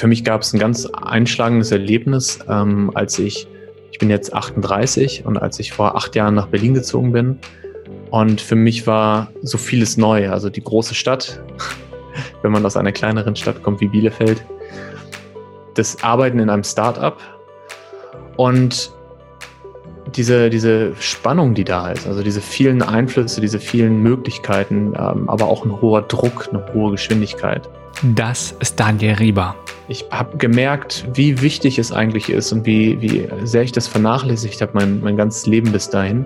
für mich gab es ein ganz einschlagendes Erlebnis, ähm, als ich, ich bin jetzt 38 und als ich vor acht Jahren nach Berlin gezogen bin. Und für mich war so vieles neu. Also die große Stadt, wenn man aus einer kleineren Stadt kommt wie Bielefeld, das Arbeiten in einem Startup und diese, diese Spannung, die da ist, also diese vielen Einflüsse, diese vielen Möglichkeiten, ähm, aber auch ein hoher Druck, eine hohe Geschwindigkeit. Das ist Daniel Rieber. Ich habe gemerkt, wie wichtig es eigentlich ist und wie, wie sehr ich das vernachlässigt habe, mein, mein ganzes Leben bis dahin,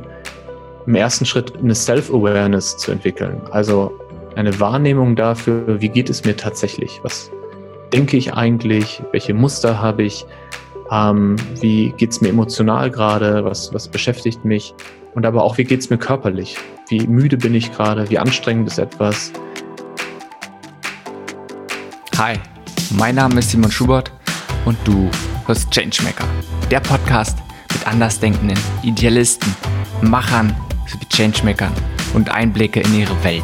im ersten Schritt eine Self-Awareness zu entwickeln. Also eine Wahrnehmung dafür, wie geht es mir tatsächlich? Was denke ich eigentlich? Welche Muster habe ich? Ähm, wie geht es mir emotional gerade? Was, was beschäftigt mich? Und aber auch, wie geht es mir körperlich? Wie müde bin ich gerade? Wie anstrengend ist etwas? Hi, mein Name ist Simon Schubert und du hörst Changemaker, der Podcast mit andersdenkenden Idealisten, Machern sowie Changemakern und Einblicke in ihre Welt.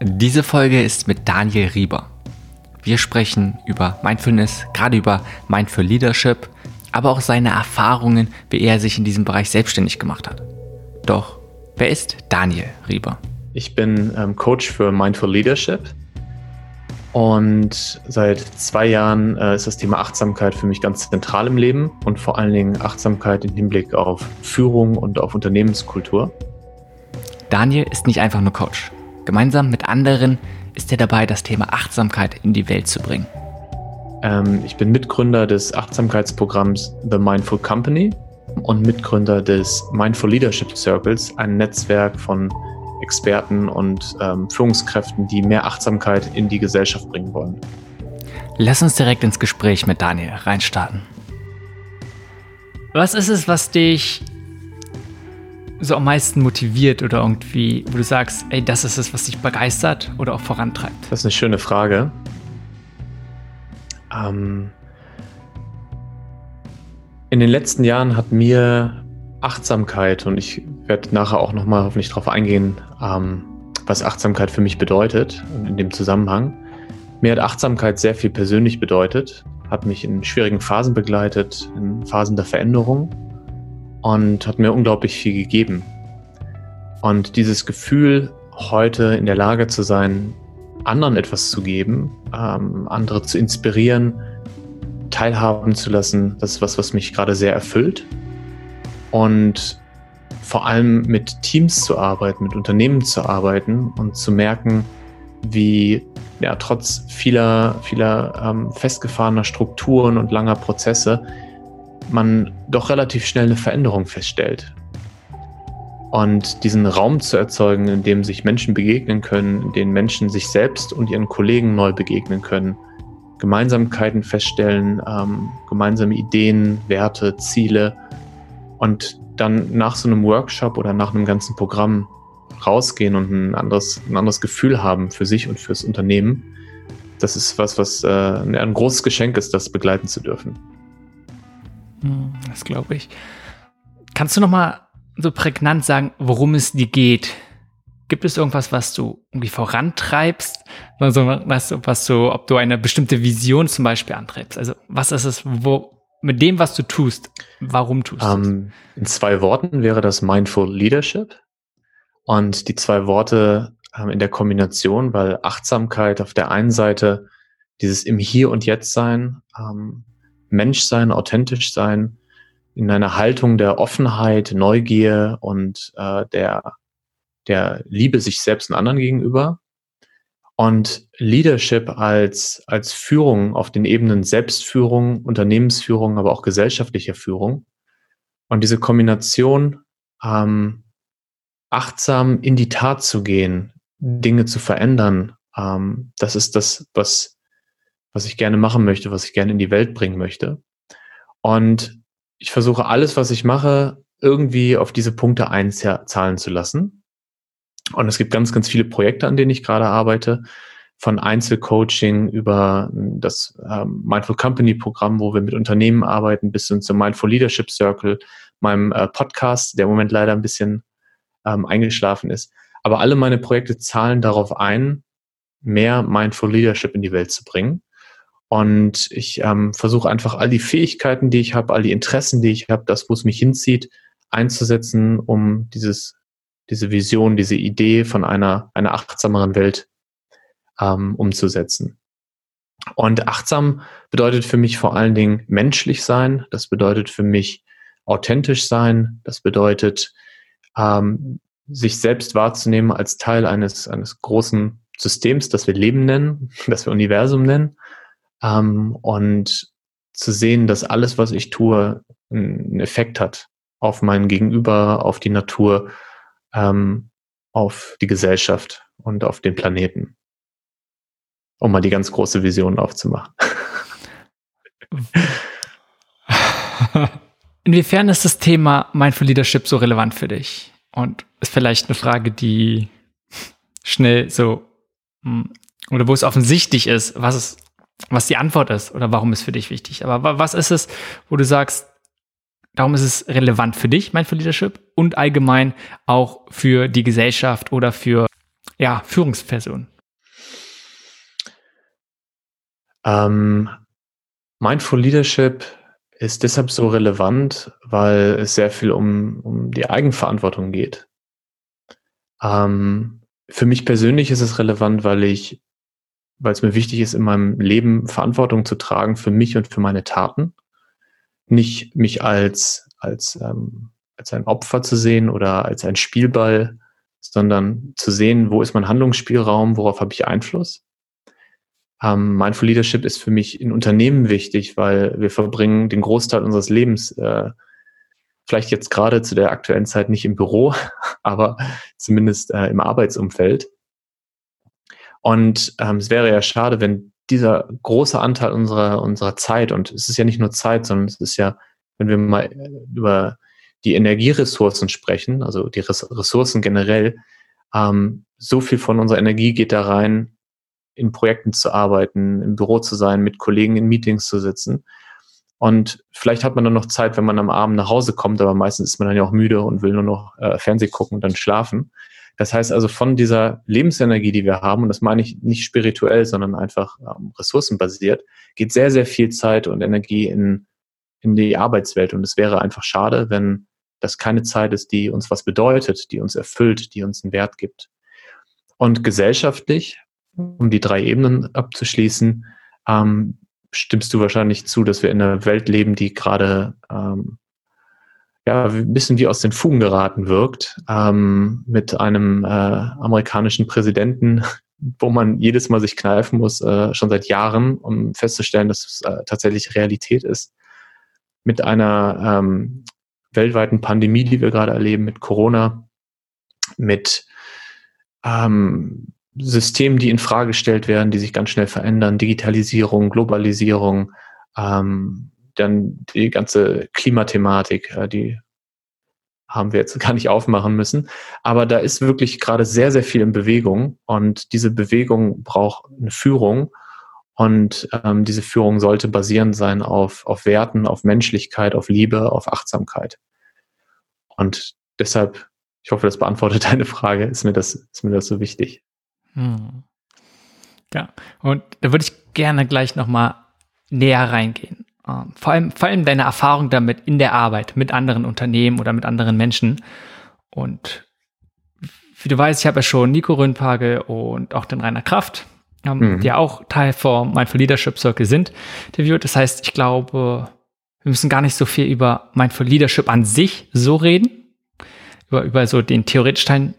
Diese Folge ist mit Daniel Rieber. Wir sprechen über Mindfulness, gerade über Mindful Leadership, aber auch seine Erfahrungen, wie er sich in diesem Bereich selbstständig gemacht hat. Doch, wer ist Daniel Rieber? Ich bin ähm, Coach für Mindful Leadership und seit zwei Jahren äh, ist das Thema Achtsamkeit für mich ganz zentral im Leben und vor allen Dingen Achtsamkeit im Hinblick auf Führung und auf Unternehmenskultur. Daniel ist nicht einfach nur Coach. Gemeinsam mit anderen ist er dabei, das Thema Achtsamkeit in die Welt zu bringen. Ähm, ich bin Mitgründer des Achtsamkeitsprogramms The Mindful Company und Mitgründer des Mindful Leadership Circles, ein Netzwerk von Experten und ähm, Führungskräften, die mehr Achtsamkeit in die Gesellschaft bringen wollen. Lass uns direkt ins Gespräch mit Daniel reinstarten. Was ist es, was dich so am meisten motiviert oder irgendwie, wo du sagst, ey, das ist es, was dich begeistert oder auch vorantreibt? Das ist eine schöne Frage. Ähm, in den letzten Jahren hat mir Achtsamkeit und ich werde nachher auch nochmal hoffentlich darauf eingehen, ähm, was Achtsamkeit für mich bedeutet in dem Zusammenhang. Mir hat Achtsamkeit sehr viel persönlich bedeutet, hat mich in schwierigen Phasen begleitet, in Phasen der Veränderung und hat mir unglaublich viel gegeben. Und dieses Gefühl, heute in der Lage zu sein, anderen etwas zu geben, ähm, andere zu inspirieren, teilhaben zu lassen, das ist was, was mich gerade sehr erfüllt. Und vor allem mit Teams zu arbeiten, mit Unternehmen zu arbeiten und zu merken, wie ja, trotz vieler, vieler ähm, festgefahrener Strukturen und langer Prozesse man doch relativ schnell eine Veränderung feststellt. Und diesen Raum zu erzeugen, in dem sich Menschen begegnen können, in dem Menschen sich selbst und ihren Kollegen neu begegnen können, Gemeinsamkeiten feststellen, ähm, gemeinsame Ideen, Werte, Ziele und dann nach so einem Workshop oder nach einem ganzen Programm rausgehen und ein anderes, ein anderes Gefühl haben für sich und fürs Unternehmen. Das ist was, was äh, ein großes Geschenk ist, das begleiten zu dürfen. Hm, das glaube ich. Kannst du noch mal so prägnant sagen, worum es dir geht? Gibt es irgendwas, was du irgendwie vorantreibst? Also, was, was du, ob du eine bestimmte Vision zum Beispiel antreibst? Also, was ist es, wo, mit dem, was du tust, warum tust du es? In zwei Worten wäre das Mindful Leadership. Und die zwei Worte ähm, in der Kombination, weil Achtsamkeit auf der einen Seite dieses im Hier und Jetzt sein, ähm, Mensch sein, authentisch sein, in einer Haltung der Offenheit, Neugier und äh, der, der Liebe sich selbst und anderen gegenüber. Und Leadership als, als Führung auf den Ebenen Selbstführung, Unternehmensführung, aber auch gesellschaftlicher Führung. Und diese Kombination, ähm, achtsam in die Tat zu gehen, Dinge zu verändern, ähm, das ist das, was was ich gerne machen möchte, was ich gerne in die Welt bringen möchte. Und ich versuche alles, was ich mache, irgendwie auf diese Punkte einzahlen zu lassen. Und es gibt ganz, ganz viele Projekte, an denen ich gerade arbeite, von Einzelcoaching über das ähm, Mindful Company Programm, wo wir mit Unternehmen arbeiten, bis hin zum Mindful Leadership Circle, meinem äh, Podcast, der im Moment leider ein bisschen ähm, eingeschlafen ist. Aber alle meine Projekte zahlen darauf ein, mehr Mindful Leadership in die Welt zu bringen. Und ich ähm, versuche einfach all die Fähigkeiten, die ich habe, all die Interessen, die ich habe, das, wo es mich hinzieht, einzusetzen, um dieses, diese Vision, diese Idee von einer, einer achtsameren Welt ähm, umzusetzen. Und achtsam bedeutet für mich vor allen Dingen menschlich sein. Das bedeutet für mich authentisch sein. Das bedeutet, ähm, sich selbst wahrzunehmen als Teil eines, eines großen Systems, das wir Leben nennen, das wir Universum nennen. Ähm, und zu sehen, dass alles, was ich tue, einen Effekt hat auf mein Gegenüber, auf die Natur, ähm, auf die Gesellschaft und auf den Planeten. Um mal die ganz große Vision aufzumachen. Inwiefern ist das Thema Mindful Leadership so relevant für dich? Und ist vielleicht eine Frage, die schnell so, hm, oder wo es offensichtlich ist, was es, was die Antwort ist oder warum es für dich wichtig. Aber was ist es, wo du sagst, darum ist es relevant für dich, Mindful Leadership und allgemein auch für die Gesellschaft oder für, ja, Führungspersonen? Ähm, Mindful Leadership ist deshalb so relevant, weil es sehr viel um, um die Eigenverantwortung geht. Ähm, für mich persönlich ist es relevant, weil ich, weil es mir wichtig ist, in meinem Leben Verantwortung zu tragen für mich und für meine Taten. Nicht mich als, als, ähm, als ein Opfer zu sehen oder als ein Spielball, sondern zu sehen, wo ist mein Handlungsspielraum, worauf habe ich Einfluss ähm, Mindful Leadership ist für mich in Unternehmen wichtig, weil wir verbringen den Großteil unseres Lebens, äh, vielleicht jetzt gerade zu der aktuellen Zeit nicht im Büro, aber zumindest äh, im Arbeitsumfeld. Und ähm, es wäre ja schade, wenn dieser große Anteil unserer, unserer Zeit, und es ist ja nicht nur Zeit, sondern es ist ja, wenn wir mal über die Energieressourcen sprechen, also die Ressourcen generell, ähm, so viel von unserer Energie geht da rein, in Projekten zu arbeiten, im Büro zu sein, mit Kollegen in Meetings zu sitzen. Und vielleicht hat man dann noch Zeit, wenn man am Abend nach Hause kommt, aber meistens ist man dann ja auch müde und will nur noch äh, Fernseh gucken und dann schlafen. Das heißt also von dieser Lebensenergie, die wir haben, und das meine ich nicht spirituell, sondern einfach ähm, ressourcenbasiert, geht sehr, sehr viel Zeit und Energie in, in die Arbeitswelt. Und es wäre einfach schade, wenn das keine Zeit ist, die uns was bedeutet, die uns erfüllt, die uns einen Wert gibt. Und gesellschaftlich um die drei Ebenen abzuschließen, ähm, stimmst du wahrscheinlich zu, dass wir in einer Welt leben, die gerade ähm, ja, ein bisschen wie aus den Fugen geraten wirkt, ähm, mit einem äh, amerikanischen Präsidenten, wo man jedes Mal sich kneifen muss, äh, schon seit Jahren, um festzustellen, dass es äh, tatsächlich Realität ist. Mit einer ähm, weltweiten Pandemie, die wir gerade erleben, mit Corona, mit ähm, Systemen, die in Frage gestellt werden, die sich ganz schnell verändern, Digitalisierung, Globalisierung, ähm, dann die ganze Klimathematik, äh, die haben wir jetzt gar nicht aufmachen müssen. Aber da ist wirklich gerade sehr, sehr viel in Bewegung und diese Bewegung braucht eine Führung und ähm, diese Führung sollte basierend sein auf, auf Werten, auf Menschlichkeit, auf Liebe, auf Achtsamkeit. Und deshalb, ich hoffe, das beantwortet deine Frage, ist mir das, ist mir das so wichtig. Hm. Ja, und da würde ich gerne gleich nochmal näher reingehen. Ähm, vor allem, vor allem deine Erfahrung damit in der Arbeit mit anderen Unternehmen oder mit anderen Menschen. Und wie du weißt, ich habe ja schon Nico Röhnpagel und auch den Rainer Kraft, ähm, mhm. die ja auch Teil vom Mindful Leadership Circle sind, interviewt. Das heißt, ich glaube, wir müssen gar nicht so viel über Mindful Leadership an sich so reden, über, über so den theoretischen Teil,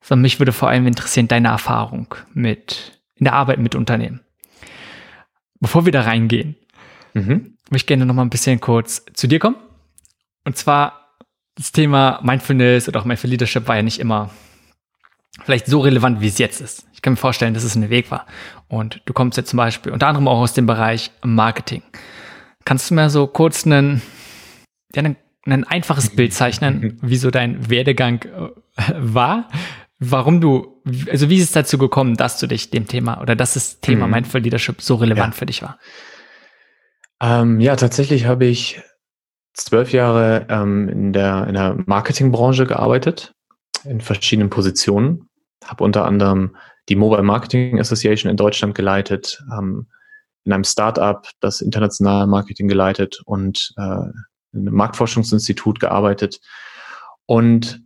sondern mich würde vor allem interessieren deine Erfahrung mit in der Arbeit mit Unternehmen. Bevor wir da reingehen, mhm. möchte ich gerne noch mal ein bisschen kurz zu dir kommen. Und zwar das Thema Mindfulness oder auch Mindful Leadership war ja nicht immer vielleicht so relevant, wie es jetzt ist. Ich kann mir vorstellen, dass es ein Weg war. Und du kommst jetzt zum Beispiel unter anderem auch aus dem Bereich Marketing. Kannst du mir so kurz einen, ja, ein, ein einfaches Bild zeichnen, wie so dein Werdegang äh, war? warum du, also wie ist es dazu gekommen, dass du dich dem Thema oder dass das Thema mhm. Mindful Leadership so relevant ja. für dich war? Ähm, ja, tatsächlich habe ich zwölf Jahre ähm, in der, in der Marketingbranche gearbeitet, in verschiedenen Positionen. habe unter anderem die Mobile Marketing Association in Deutschland geleitet, ähm, in einem Startup das internationale Marketing geleitet und äh, in einem Marktforschungsinstitut gearbeitet. Und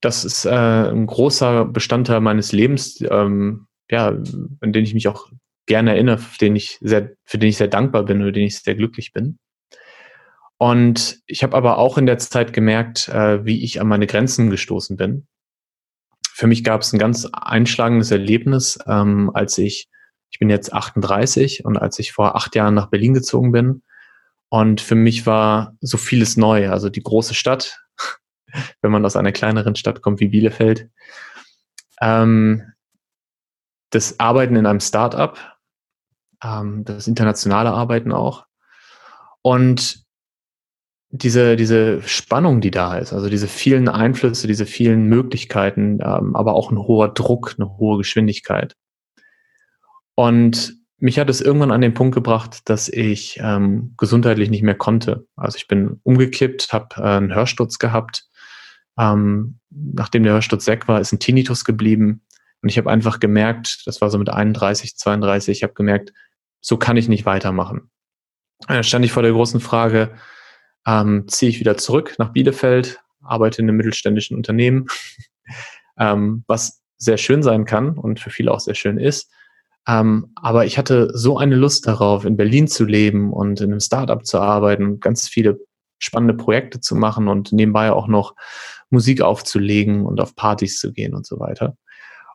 das ist äh, ein großer Bestandteil meines Lebens, ähm, ja, an den ich mich auch gerne erinnere, für den ich sehr, für den ich sehr dankbar bin oder den ich sehr glücklich bin. Und ich habe aber auch in der Zeit gemerkt, äh, wie ich an meine Grenzen gestoßen bin. Für mich gab es ein ganz einschlagendes Erlebnis, ähm, als ich, ich bin jetzt 38 und als ich vor acht Jahren nach Berlin gezogen bin. Und für mich war so vieles neu. Also die große Stadt, wenn man aus einer kleineren Stadt kommt wie Bielefeld. Ähm, das Arbeiten in einem Startup, ähm, das internationale Arbeiten auch. Und diese, diese Spannung, die da ist, also diese vielen Einflüsse, diese vielen Möglichkeiten, ähm, aber auch ein hoher Druck, eine hohe Geschwindigkeit. Und mich hat es irgendwann an den Punkt gebracht, dass ich ähm, gesundheitlich nicht mehr konnte. Also ich bin umgekippt, habe äh, einen Hörsturz gehabt. Ähm, nachdem der Hörsturz weg war, ist ein Tinnitus geblieben. Und ich habe einfach gemerkt, das war so mit 31, 32, ich habe gemerkt, so kann ich nicht weitermachen. Dann stand ich vor der großen Frage, ähm, ziehe ich wieder zurück nach Bielefeld, arbeite in einem mittelständischen Unternehmen, ähm, was sehr schön sein kann und für viele auch sehr schön ist. Ähm, aber ich hatte so eine Lust darauf, in Berlin zu leben und in einem Startup zu arbeiten, ganz viele spannende Projekte zu machen und nebenbei auch noch Musik aufzulegen und auf Partys zu gehen und so weiter.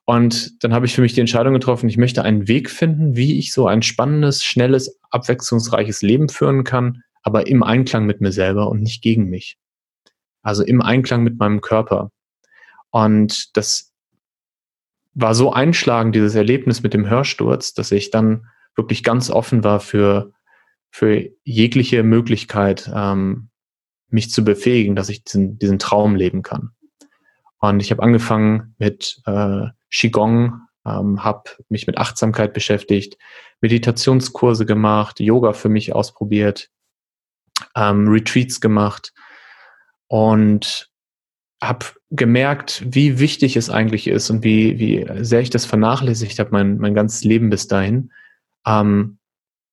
Und dann habe ich für mich die Entscheidung getroffen, ich möchte einen Weg finden, wie ich so ein spannendes, schnelles, abwechslungsreiches Leben führen kann, aber im Einklang mit mir selber und nicht gegen mich. Also im Einklang mit meinem Körper. Und das war so einschlagend, dieses Erlebnis mit dem Hörsturz, dass ich dann wirklich ganz offen war für, für jegliche Möglichkeit, ähm, mich zu befähigen, dass ich diesen, diesen Traum leben kann. Und ich habe angefangen mit äh, Qigong, ähm, habe mich mit Achtsamkeit beschäftigt, Meditationskurse gemacht, Yoga für mich ausprobiert, ähm, Retreats gemacht und habe gemerkt, wie wichtig es eigentlich ist und wie, wie sehr ich das vernachlässigt habe, mein, mein ganzes Leben bis dahin, ähm,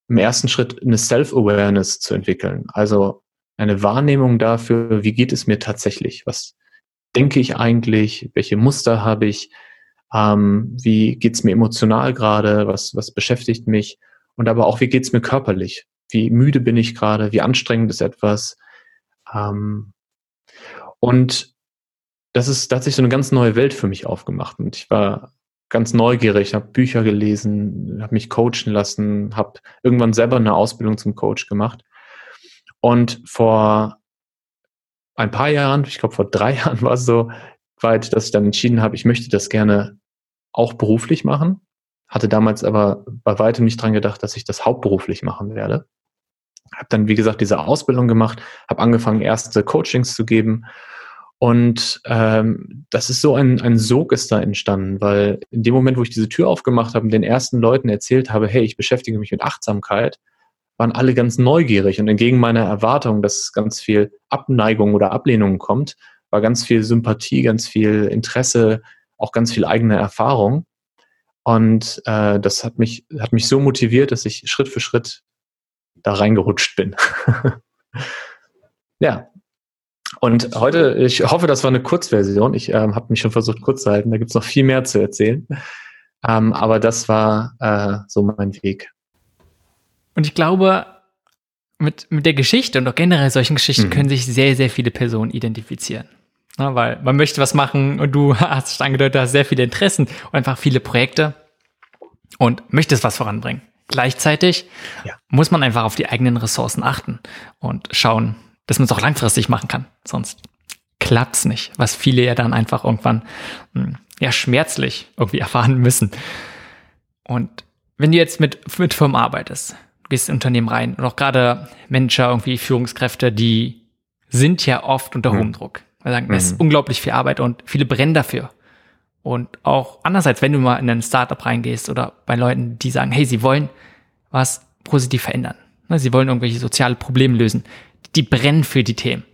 im ersten Schritt eine Self-Awareness zu entwickeln. Also eine Wahrnehmung dafür, wie geht es mir tatsächlich? Was denke ich eigentlich? Welche Muster habe ich? Ähm, wie geht's mir emotional gerade? Was, was beschäftigt mich? Und aber auch, wie geht's mir körperlich? Wie müde bin ich gerade? Wie anstrengend ist etwas? Ähm, und das ist, da hat sich so eine ganz neue Welt für mich aufgemacht. Und ich war ganz neugierig, habe Bücher gelesen, habe mich coachen lassen, habe irgendwann selber eine Ausbildung zum Coach gemacht. Und vor ein paar Jahren, ich glaube vor drei Jahren war es so weit, dass ich dann entschieden habe, ich möchte das gerne auch beruflich machen. Hatte damals aber bei weitem nicht dran gedacht, dass ich das hauptberuflich machen werde. Habe dann, wie gesagt, diese Ausbildung gemacht, habe angefangen, erste Coachings zu geben und ähm, das ist so ein, ein Sog ist da entstanden, weil in dem Moment, wo ich diese Tür aufgemacht habe und den ersten Leuten erzählt habe, hey, ich beschäftige mich mit Achtsamkeit, waren alle ganz neugierig und entgegen meiner Erwartung, dass ganz viel Abneigung oder Ablehnung kommt, war ganz viel Sympathie, ganz viel Interesse, auch ganz viel eigene Erfahrung. Und äh, das hat mich, hat mich so motiviert, dass ich Schritt für Schritt da reingerutscht bin. ja, und heute, ich hoffe, das war eine Kurzversion. Ich ähm, habe mich schon versucht, kurz zu halten. Da gibt's noch viel mehr zu erzählen. Ähm, aber das war äh, so mein Weg. Und ich glaube, mit, mit der Geschichte und auch generell solchen Geschichten mhm. können sich sehr, sehr viele Personen identifizieren. Ja, weil man möchte was machen und du hast angedeutet, du hast sehr viele Interessen und einfach viele Projekte und möchtest was voranbringen. Gleichzeitig ja. muss man einfach auf die eigenen Ressourcen achten und schauen, dass man es auch langfristig machen kann. Sonst klappt's nicht, was viele ja dann einfach irgendwann hm, ja schmerzlich irgendwie erfahren müssen. Und wenn du jetzt mit, mit Firmen arbeitest, du gehst in Unternehmen rein und auch gerade Manager, irgendwie Führungskräfte, die sind ja oft unter hohem mhm. Druck. Wir sagen, es ist mhm. unglaublich viel Arbeit und viele brennen dafür. Und auch andererseits, wenn du mal in ein Startup reingehst oder bei Leuten, die sagen, hey, sie wollen was positiv verändern. Ne, sie wollen irgendwelche soziale Probleme lösen die brennen für die Themen.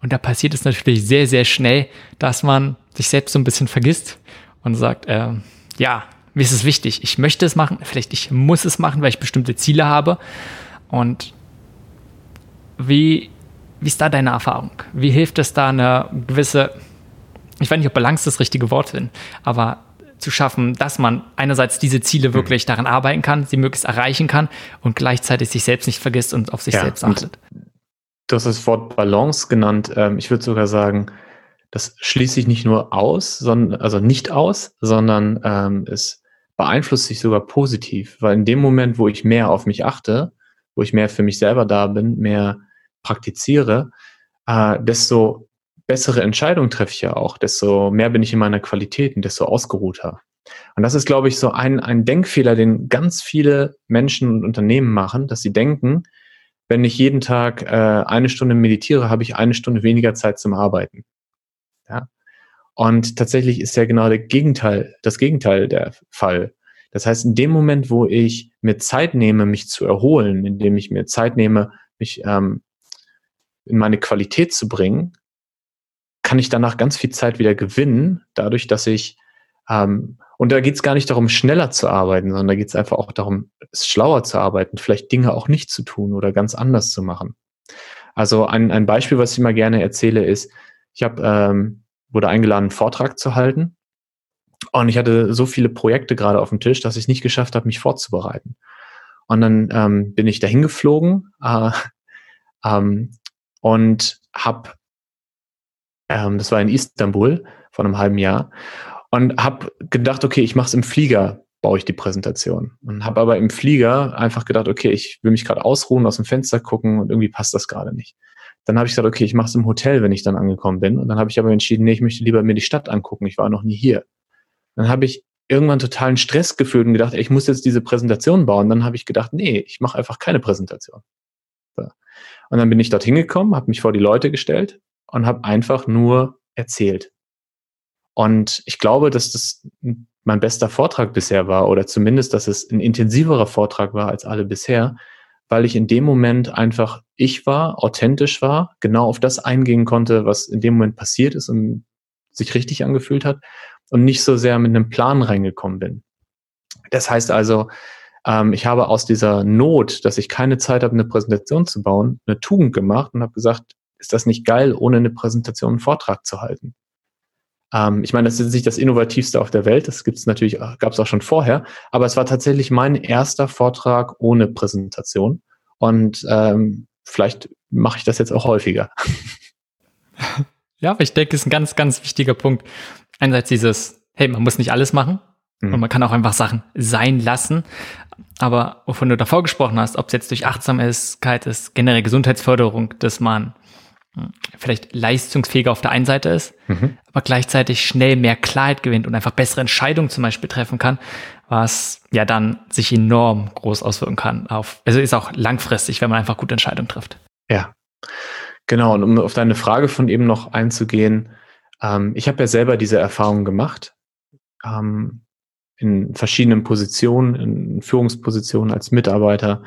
Und da passiert es natürlich sehr, sehr schnell, dass man sich selbst so ein bisschen vergisst und sagt, äh, ja, mir ist es wichtig, ich möchte es machen, vielleicht ich muss es machen, weil ich bestimmte Ziele habe. Und wie, wie ist da deine Erfahrung? Wie hilft es da eine gewisse, ich weiß nicht, ob Balance das richtige Wort sind, aber zu schaffen, dass man einerseits diese Ziele wirklich daran arbeiten kann, sie möglichst erreichen kann und gleichzeitig sich selbst nicht vergisst und auf sich ja, selbst achtet. Du hast das Wort Balance genannt. Ähm, ich würde sogar sagen, das schließt sich nicht nur aus, sondern, also nicht aus, sondern ähm, es beeinflusst sich sogar positiv, weil in dem Moment, wo ich mehr auf mich achte, wo ich mehr für mich selber da bin, mehr praktiziere, äh, desto bessere Entscheidungen treffe ich ja auch, desto mehr bin ich in meiner Qualität und desto ausgeruhter. Und das ist, glaube ich, so ein, ein Denkfehler, den ganz viele Menschen und Unternehmen machen, dass sie denken, wenn ich jeden Tag äh, eine Stunde meditiere, habe ich eine Stunde weniger Zeit zum Arbeiten. Ja? Und tatsächlich ist ja genau der Gegenteil, das Gegenteil der Fall. Das heißt, in dem Moment, wo ich mir Zeit nehme, mich zu erholen, indem ich mir Zeit nehme, mich ähm, in meine Qualität zu bringen, kann ich danach ganz viel Zeit wieder gewinnen, dadurch, dass ich, ähm, und da geht es gar nicht darum, schneller zu arbeiten, sondern da geht es einfach auch darum, schlauer zu arbeiten, vielleicht Dinge auch nicht zu tun oder ganz anders zu machen. Also ein, ein Beispiel, was ich immer gerne erzähle, ist, ich habe ähm, wurde eingeladen, einen Vortrag zu halten. Und ich hatte so viele Projekte gerade auf dem Tisch, dass ich es nicht geschafft habe, mich vorzubereiten. Und dann ähm, bin ich dahin geflogen äh, ähm, und habe, ähm, das war in Istanbul vor einem halben Jahr, und habe gedacht, okay, ich mache es im Flieger, baue ich die Präsentation. Und habe aber im Flieger einfach gedacht, okay, ich will mich gerade ausruhen, aus dem Fenster gucken und irgendwie passt das gerade nicht. Dann habe ich gesagt, okay, ich mache es im Hotel, wenn ich dann angekommen bin. Und dann habe ich aber entschieden, nee, ich möchte lieber mir die Stadt angucken. Ich war noch nie hier. Dann habe ich irgendwann totalen Stress gefühlt und gedacht, ey, ich muss jetzt diese Präsentation bauen. Dann habe ich gedacht, nee, ich mache einfach keine Präsentation. So. Und dann bin ich dorthin gekommen, habe mich vor die Leute gestellt und habe einfach nur erzählt. Und ich glaube, dass das mein bester Vortrag bisher war oder zumindest, dass es ein intensiverer Vortrag war als alle bisher, weil ich in dem Moment einfach ich war, authentisch war, genau auf das eingehen konnte, was in dem Moment passiert ist und sich richtig angefühlt hat und nicht so sehr mit einem Plan reingekommen bin. Das heißt also, ähm, ich habe aus dieser Not, dass ich keine Zeit habe, eine Präsentation zu bauen, eine Tugend gemacht und habe gesagt, ist das nicht geil, ohne eine Präsentation einen Vortrag zu halten? Ähm, ich meine, das ist nicht das Innovativste auf der Welt, das gibt es natürlich, gab es auch schon vorher, aber es war tatsächlich mein erster Vortrag ohne Präsentation. Und ähm, vielleicht mache ich das jetzt auch häufiger. Ja, aber ich denke, es ist ein ganz, ganz wichtiger Punkt. Einerseits dieses, hey, man muss nicht alles machen mhm. und man kann auch einfach Sachen sein lassen. Aber wovon du davor gesprochen hast, ob es jetzt durch Achtsamkeit ist, generell Gesundheitsförderung, dass man vielleicht leistungsfähiger auf der einen Seite ist, mhm. aber gleichzeitig schnell mehr Klarheit gewinnt und einfach bessere Entscheidungen zum Beispiel treffen kann, was ja dann sich enorm groß auswirken kann. Auf, also ist auch langfristig, wenn man einfach gute Entscheidungen trifft. Ja, genau. Und um auf deine Frage von eben noch einzugehen, ähm, ich habe ja selber diese Erfahrung gemacht, ähm, in verschiedenen Positionen, in Führungspositionen als Mitarbeiter,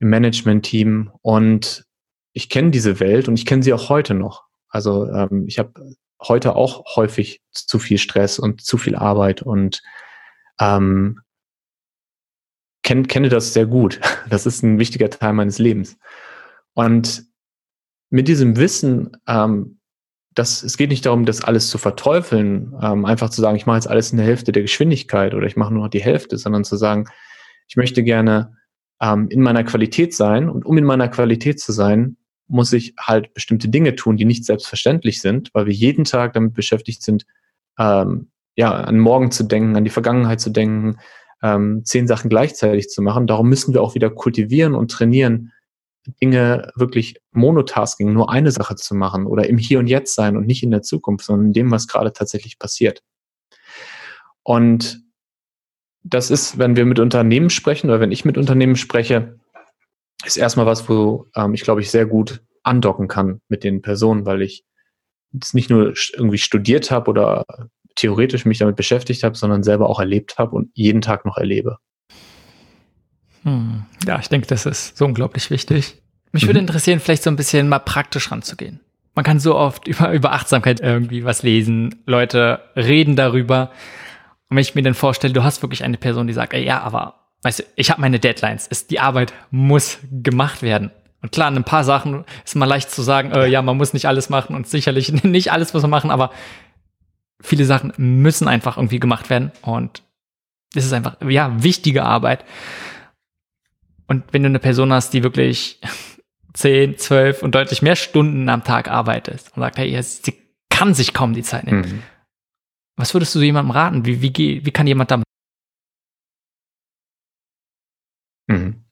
im Management-Team und ich kenne diese Welt und ich kenne sie auch heute noch. Also ähm, ich habe heute auch häufig zu viel Stress und zu viel Arbeit und ähm, kenn, kenne das sehr gut. Das ist ein wichtiger Teil meines Lebens. Und mit diesem Wissen, ähm, dass es geht nicht darum, das alles zu verteufeln, ähm, einfach zu sagen, ich mache jetzt alles in der Hälfte der Geschwindigkeit oder ich mache nur noch die Hälfte, sondern zu sagen, ich möchte gerne ähm, in meiner Qualität sein und um in meiner Qualität zu sein, muss ich halt bestimmte Dinge tun, die nicht selbstverständlich sind, weil wir jeden Tag damit beschäftigt sind, ähm, ja, an morgen zu denken, an die Vergangenheit zu denken, ähm, zehn Sachen gleichzeitig zu machen. Darum müssen wir auch wieder kultivieren und trainieren, Dinge wirklich Monotasking, nur eine Sache zu machen oder im Hier und Jetzt sein und nicht in der Zukunft, sondern in dem, was gerade tatsächlich passiert. Und das ist, wenn wir mit Unternehmen sprechen oder wenn ich mit Unternehmen spreche, ist erstmal was, wo ähm, ich glaube ich sehr gut andocken kann mit den Personen, weil ich es nicht nur irgendwie studiert habe oder theoretisch mich damit beschäftigt habe, sondern selber auch erlebt habe und jeden Tag noch erlebe. Hm. Ja, ich denke, das ist so unglaublich wichtig. Mich mhm. würde interessieren, vielleicht so ein bisschen mal praktisch ranzugehen. man kann so oft über, über Achtsamkeit irgendwie was lesen, Leute reden darüber. Und wenn ich mir dann vorstelle, du hast wirklich eine Person, die sagt, ey, ja, aber weißt du, ich habe meine Deadlines, ist, die Arbeit muss gemacht werden. Und klar, ein paar Sachen ist mal leicht zu sagen, äh, ja, man muss nicht alles machen und sicherlich nicht alles muss man machen, aber viele Sachen müssen einfach irgendwie gemacht werden und es ist einfach, ja, wichtige Arbeit. Und wenn du eine Person hast, die wirklich 10, 12 und deutlich mehr Stunden am Tag arbeitet und sagt, hey, sie kann sich kaum die Zeit nehmen. Mhm. Was würdest du jemandem raten? Wie, wie, wie kann jemand damit? Mhm.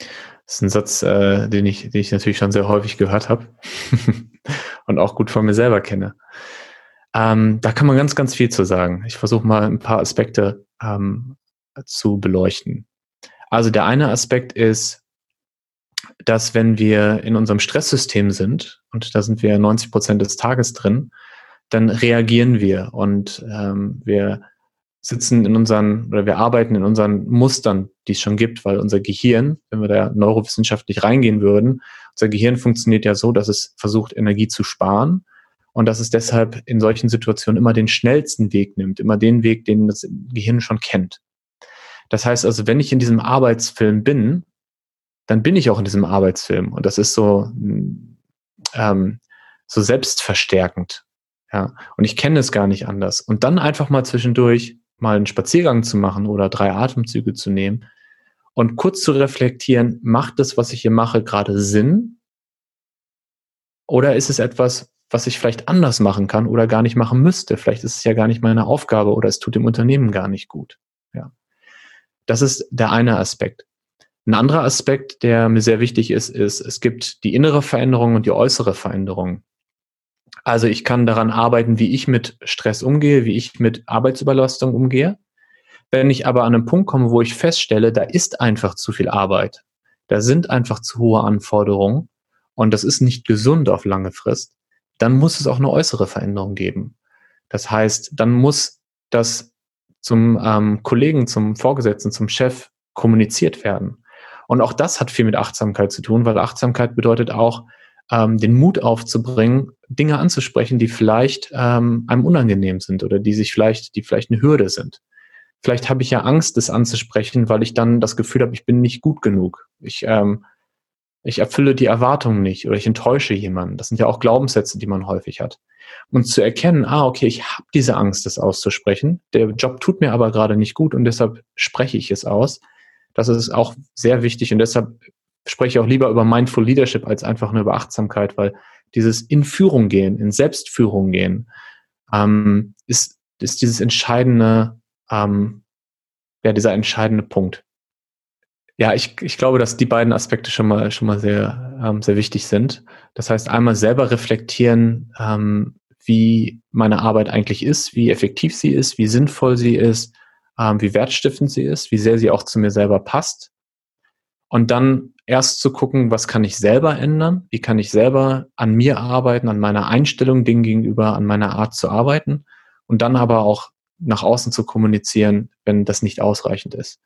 Das ist ein Satz, äh, den, ich, den ich natürlich schon sehr häufig gehört habe und auch gut von mir selber kenne. Ähm, da kann man ganz, ganz viel zu sagen. Ich versuche mal ein paar Aspekte ähm, zu beleuchten. Also der eine Aspekt ist, dass wenn wir in unserem Stresssystem sind, und da sind wir 90 Prozent des Tages drin, dann reagieren wir und ähm, wir sitzen in unseren oder wir arbeiten in unseren Mustern, die es schon gibt, weil unser Gehirn, wenn wir da neurowissenschaftlich reingehen würden, unser Gehirn funktioniert ja so, dass es versucht, Energie zu sparen und dass es deshalb in solchen Situationen immer den schnellsten Weg nimmt, immer den Weg, den das Gehirn schon kennt. Das heißt also, wenn ich in diesem Arbeitsfilm bin, dann bin ich auch in diesem Arbeitsfilm und das ist so ähm, so selbstverstärkend. Ja, und ich kenne es gar nicht anders. Und dann einfach mal zwischendurch mal einen Spaziergang zu machen oder drei Atemzüge zu nehmen und kurz zu reflektieren, macht das, was ich hier mache, gerade Sinn? Oder ist es etwas, was ich vielleicht anders machen kann oder gar nicht machen müsste? Vielleicht ist es ja gar nicht meine Aufgabe oder es tut dem Unternehmen gar nicht gut. Ja. Das ist der eine Aspekt. Ein anderer Aspekt, der mir sehr wichtig ist, ist, es gibt die innere Veränderung und die äußere Veränderung. Also ich kann daran arbeiten, wie ich mit Stress umgehe, wie ich mit Arbeitsüberlastung umgehe. Wenn ich aber an einen Punkt komme, wo ich feststelle, da ist einfach zu viel Arbeit, da sind einfach zu hohe Anforderungen und das ist nicht gesund auf lange Frist, dann muss es auch eine äußere Veränderung geben. Das heißt, dann muss das zum ähm, Kollegen, zum Vorgesetzten, zum Chef kommuniziert werden. Und auch das hat viel mit Achtsamkeit zu tun, weil Achtsamkeit bedeutet auch, ähm, den Mut aufzubringen, Dinge anzusprechen, die vielleicht ähm, einem unangenehm sind oder die sich vielleicht, die vielleicht eine Hürde sind. Vielleicht habe ich ja Angst, das anzusprechen, weil ich dann das Gefühl habe, ich bin nicht gut genug. Ich, ähm, ich erfülle die Erwartungen nicht oder ich enttäusche jemanden. Das sind ja auch Glaubenssätze, die man häufig hat. Und zu erkennen, ah, okay, ich habe diese Angst, das auszusprechen. Der Job tut mir aber gerade nicht gut und deshalb spreche ich es aus. Das ist auch sehr wichtig und deshalb spreche auch lieber über Mindful Leadership als einfach nur über Achtsamkeit, weil dieses in Führung gehen, in Selbstführung gehen, ähm, ist, ist dieses entscheidende, ähm, ja, dieser entscheidende Punkt. Ja, ich, ich glaube, dass die beiden Aspekte schon mal, schon mal sehr, ähm, sehr wichtig sind. Das heißt, einmal selber reflektieren, ähm, wie meine Arbeit eigentlich ist, wie effektiv sie ist, wie sinnvoll sie ist, ähm, wie wertstiftend sie ist, wie sehr sie auch zu mir selber passt. Und dann erst zu gucken, was kann ich selber ändern, wie kann ich selber an mir arbeiten, an meiner Einstellung Dingen gegenüber, an meiner Art zu arbeiten und dann aber auch nach außen zu kommunizieren, wenn das nicht ausreichend ist.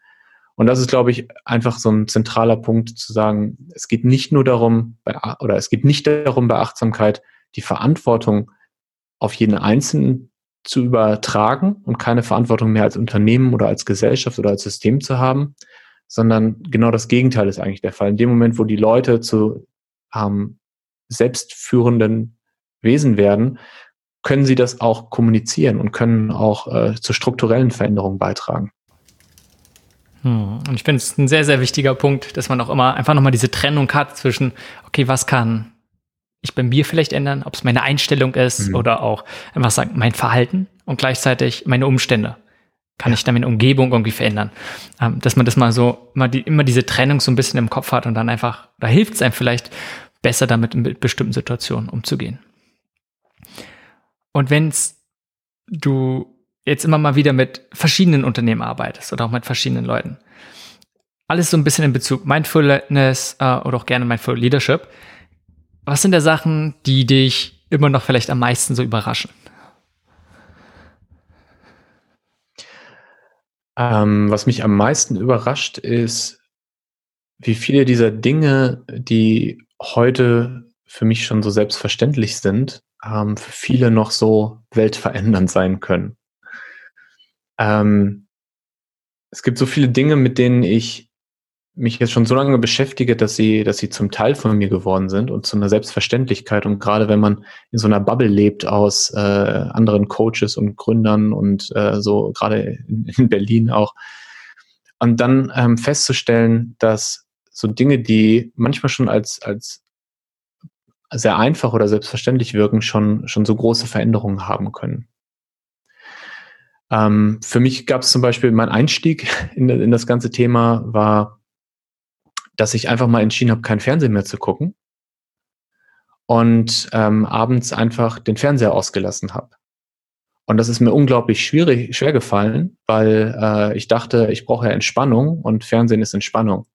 Und das ist, glaube ich, einfach so ein zentraler Punkt zu sagen, es geht nicht nur darum, oder es geht nicht darum, bei Achtsamkeit die Verantwortung auf jeden Einzelnen zu übertragen und keine Verantwortung mehr als Unternehmen oder als Gesellschaft oder als System zu haben, sondern genau das Gegenteil ist eigentlich der Fall. In dem Moment, wo die Leute zu ähm, selbstführenden Wesen werden, können sie das auch kommunizieren und können auch äh, zu strukturellen Veränderungen beitragen. Hm. Und ich finde es ein sehr, sehr wichtiger Punkt, dass man auch immer einfach nochmal diese Trennung hat zwischen, okay, was kann ich bei mir vielleicht ändern, ob es meine Einstellung ist mhm. oder auch einfach sagen, mein Verhalten und gleichzeitig meine Umstände kann ich dann meine Umgebung irgendwie verändern? Ähm, dass man das mal so, mal die, immer diese Trennung so ein bisschen im Kopf hat und dann einfach, da hilft es einem vielleicht besser damit in bestimmten Situationen umzugehen. Und wenn's du jetzt immer mal wieder mit verschiedenen Unternehmen arbeitest oder auch mit verschiedenen Leuten, alles so ein bisschen in Bezug Mindfulness äh, oder auch gerne Mindful Leadership, was sind da Sachen, die dich immer noch vielleicht am meisten so überraschen? Ähm, was mich am meisten überrascht ist, wie viele dieser Dinge, die heute für mich schon so selbstverständlich sind, ähm, für viele noch so weltverändernd sein können. Ähm, es gibt so viele Dinge, mit denen ich mich jetzt schon so lange beschäftige, dass sie, dass sie zum Teil von mir geworden sind und zu einer Selbstverständlichkeit. Und gerade wenn man in so einer Bubble lebt aus äh, anderen Coaches und Gründern und äh, so gerade in, in Berlin auch, und dann ähm, festzustellen, dass so Dinge, die manchmal schon als, als sehr einfach oder selbstverständlich wirken, schon, schon so große Veränderungen haben können. Ähm, für mich gab es zum Beispiel mein Einstieg in, in das ganze Thema war, dass ich einfach mal entschieden habe, kein Fernsehen mehr zu gucken und ähm, abends einfach den Fernseher ausgelassen habe. Und das ist mir unglaublich schwierig, schwer gefallen, weil äh, ich dachte, ich brauche ja Entspannung und Fernsehen ist Entspannung.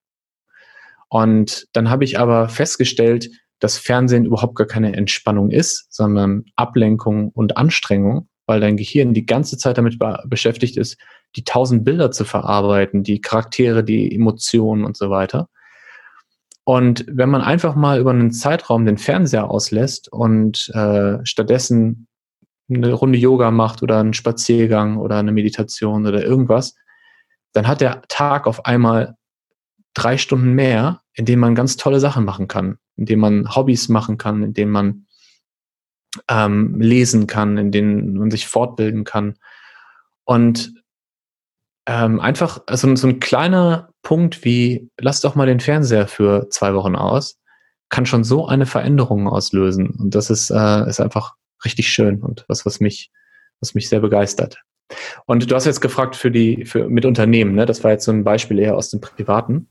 Und dann habe ich aber festgestellt, dass Fernsehen überhaupt gar keine Entspannung ist, sondern Ablenkung und Anstrengung, weil dein Gehirn die ganze Zeit damit beschäftigt ist, die tausend Bilder zu verarbeiten, die Charaktere, die Emotionen und so weiter. Und wenn man einfach mal über einen Zeitraum den Fernseher auslässt und äh, stattdessen eine Runde Yoga macht oder einen Spaziergang oder eine Meditation oder irgendwas, dann hat der Tag auf einmal drei Stunden mehr, in denen man ganz tolle Sachen machen kann, in denen man Hobbys machen kann, in denen man ähm, lesen kann, in denen man sich fortbilden kann. Und ähm, einfach also so ein kleiner Punkt wie, lass doch mal den Fernseher für zwei Wochen aus, kann schon so eine Veränderung auslösen. Und das ist, äh, ist einfach richtig schön und was, was mich, was mich sehr begeistert. Und du hast jetzt gefragt für die, für, mit Unternehmen, ne? Das war jetzt so ein Beispiel eher aus dem Privaten.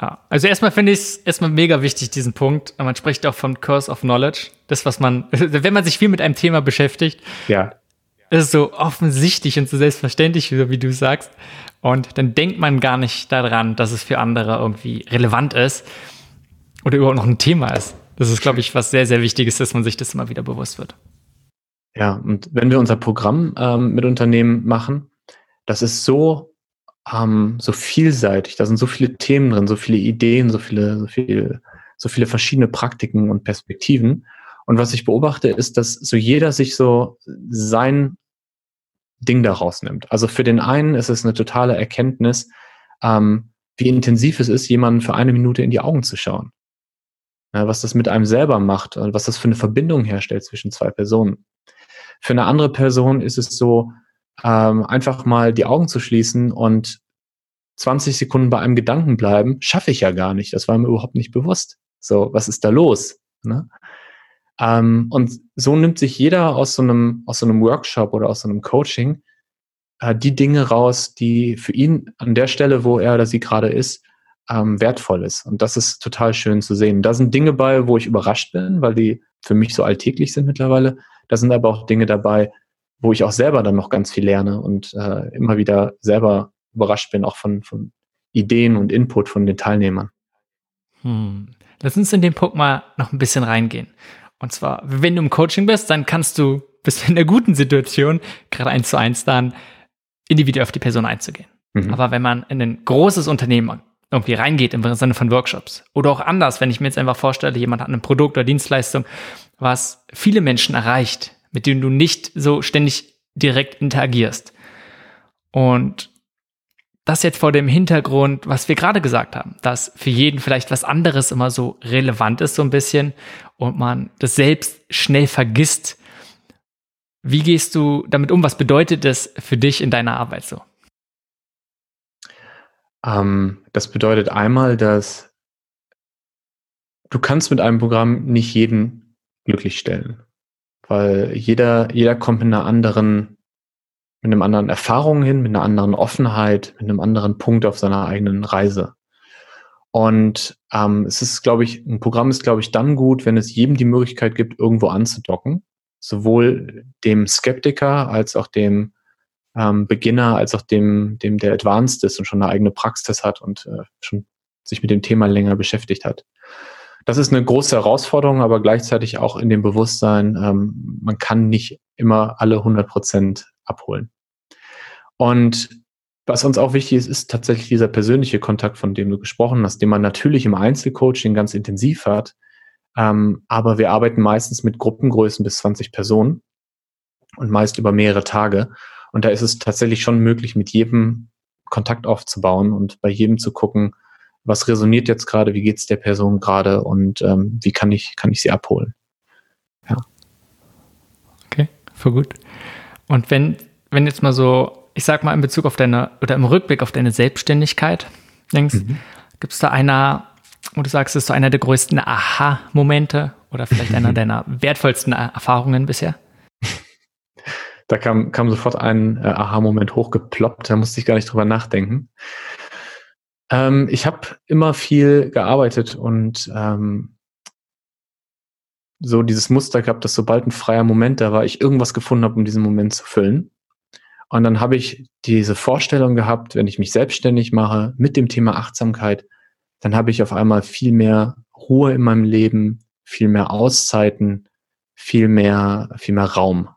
Ja, also erstmal finde ich es erstmal mega wichtig, diesen Punkt. Man spricht auch von Curse of Knowledge. Das, was man, wenn man sich viel mit einem Thema beschäftigt, ja. ist es so offensichtlich und so selbstverständlich, wie, wie du sagst. Und dann denkt man gar nicht daran, dass es für andere irgendwie relevant ist oder überhaupt noch ein Thema ist. Das ist, glaube ich, was sehr, sehr wichtig ist, dass man sich das immer wieder bewusst wird. Ja, und wenn wir unser Programm ähm, mit Unternehmen machen, das ist so ähm, so vielseitig. Da sind so viele Themen drin, so viele Ideen, so viele, so viele, so viele verschiedene Praktiken und Perspektiven. Und was ich beobachte, ist, dass so jeder sich so sein Ding daraus nimmt. Also für den einen ist es eine totale Erkenntnis, ähm, wie intensiv es ist, jemanden für eine Minute in die Augen zu schauen. Ja, was das mit einem selber macht und was das für eine Verbindung herstellt zwischen zwei Personen. Für eine andere Person ist es so, ähm, einfach mal die Augen zu schließen und 20 Sekunden bei einem Gedanken bleiben, schaffe ich ja gar nicht. Das war mir überhaupt nicht bewusst. So, was ist da los? Ne? Ähm, und so nimmt sich jeder aus so einem, aus so einem Workshop oder aus so einem Coaching äh, die Dinge raus, die für ihn an der Stelle, wo er oder sie gerade ist, ähm, wertvoll ist. Und das ist total schön zu sehen. Da sind Dinge bei, wo ich überrascht bin, weil die für mich so alltäglich sind mittlerweile. Da sind aber auch Dinge dabei, wo ich auch selber dann noch ganz viel lerne und äh, immer wieder selber überrascht bin, auch von, von Ideen und Input von den Teilnehmern. Hm. Lass uns in den Punkt mal noch ein bisschen reingehen. Und zwar, wenn du im Coaching bist, dann kannst du, bist du in der guten Situation, gerade eins zu eins dann individuell auf die Person einzugehen. Mhm. Aber wenn man in ein großes Unternehmen irgendwie reingeht im Sinne von Workshops oder auch anders, wenn ich mir jetzt einfach vorstelle, jemand hat ein Produkt oder Dienstleistung, was viele Menschen erreicht, mit denen du nicht so ständig direkt interagierst. Und das jetzt vor dem Hintergrund, was wir gerade gesagt haben, dass für jeden vielleicht was anderes immer so relevant ist, so ein bisschen, und man das selbst schnell vergisst. Wie gehst du damit um? Was bedeutet das für dich in deiner Arbeit so? Ähm, das bedeutet einmal, dass du kannst mit einem Programm nicht jeden glücklich stellen weil jeder, jeder kommt mit einer anderen, mit einem anderen Erfahrung hin, mit einer anderen Offenheit, mit einem anderen Punkt auf seiner eigenen Reise. Und ähm, es ist, glaube ich, ein Programm ist, glaube ich, dann gut, wenn es jedem die Möglichkeit gibt, irgendwo anzudocken. Sowohl dem Skeptiker als auch dem ähm, Beginner, als auch dem, dem, der advanced ist und schon eine eigene Praxis hat und äh, schon sich mit dem Thema länger beschäftigt hat das ist eine große Herausforderung, aber gleichzeitig auch in dem Bewusstsein, ähm, man kann nicht immer alle 100 Prozent abholen. Und was uns auch wichtig ist, ist tatsächlich dieser persönliche Kontakt, von dem du gesprochen hast, den man natürlich im Einzelcoaching ganz intensiv hat, Ähm, aber wir arbeiten meistens mit Gruppengrößen bis 20 Personen und meist über mehrere Tage. Und da ist es tatsächlich schon möglich, mit jedem Kontakt aufzubauen und bei jedem zu gucken, was resoniert jetzt gerade, wie geht es der Person gerade und ähm, wie kann ich, kann ich sie abholen. Ja. Okay, voll gut. Und wenn, wenn jetzt mal so, ich sag mal in Bezug auf deine, oder im Rückblick auf deine Selbstständigkeit denkst, mhm. gibt es da einer, wo du sagst, ist so einer der größten Aha-Momente oder vielleicht einer deiner wertvollsten Erfahrungen bisher? Da kam, kam sofort ein äh, Aha-Moment hochgeploppt, da musste ich gar nicht drüber nachdenken. Ähm, ich habe immer viel gearbeitet und ähm, so dieses Muster gehabt, dass sobald ein freier Moment da war, ich irgendwas gefunden habe, um diesen Moment zu füllen. Und dann habe ich diese Vorstellung gehabt, wenn ich mich selbstständig mache mit dem Thema Achtsamkeit, dann habe ich auf einmal viel mehr Ruhe in meinem Leben, viel mehr Auszeiten, viel mehr, viel mehr Raum.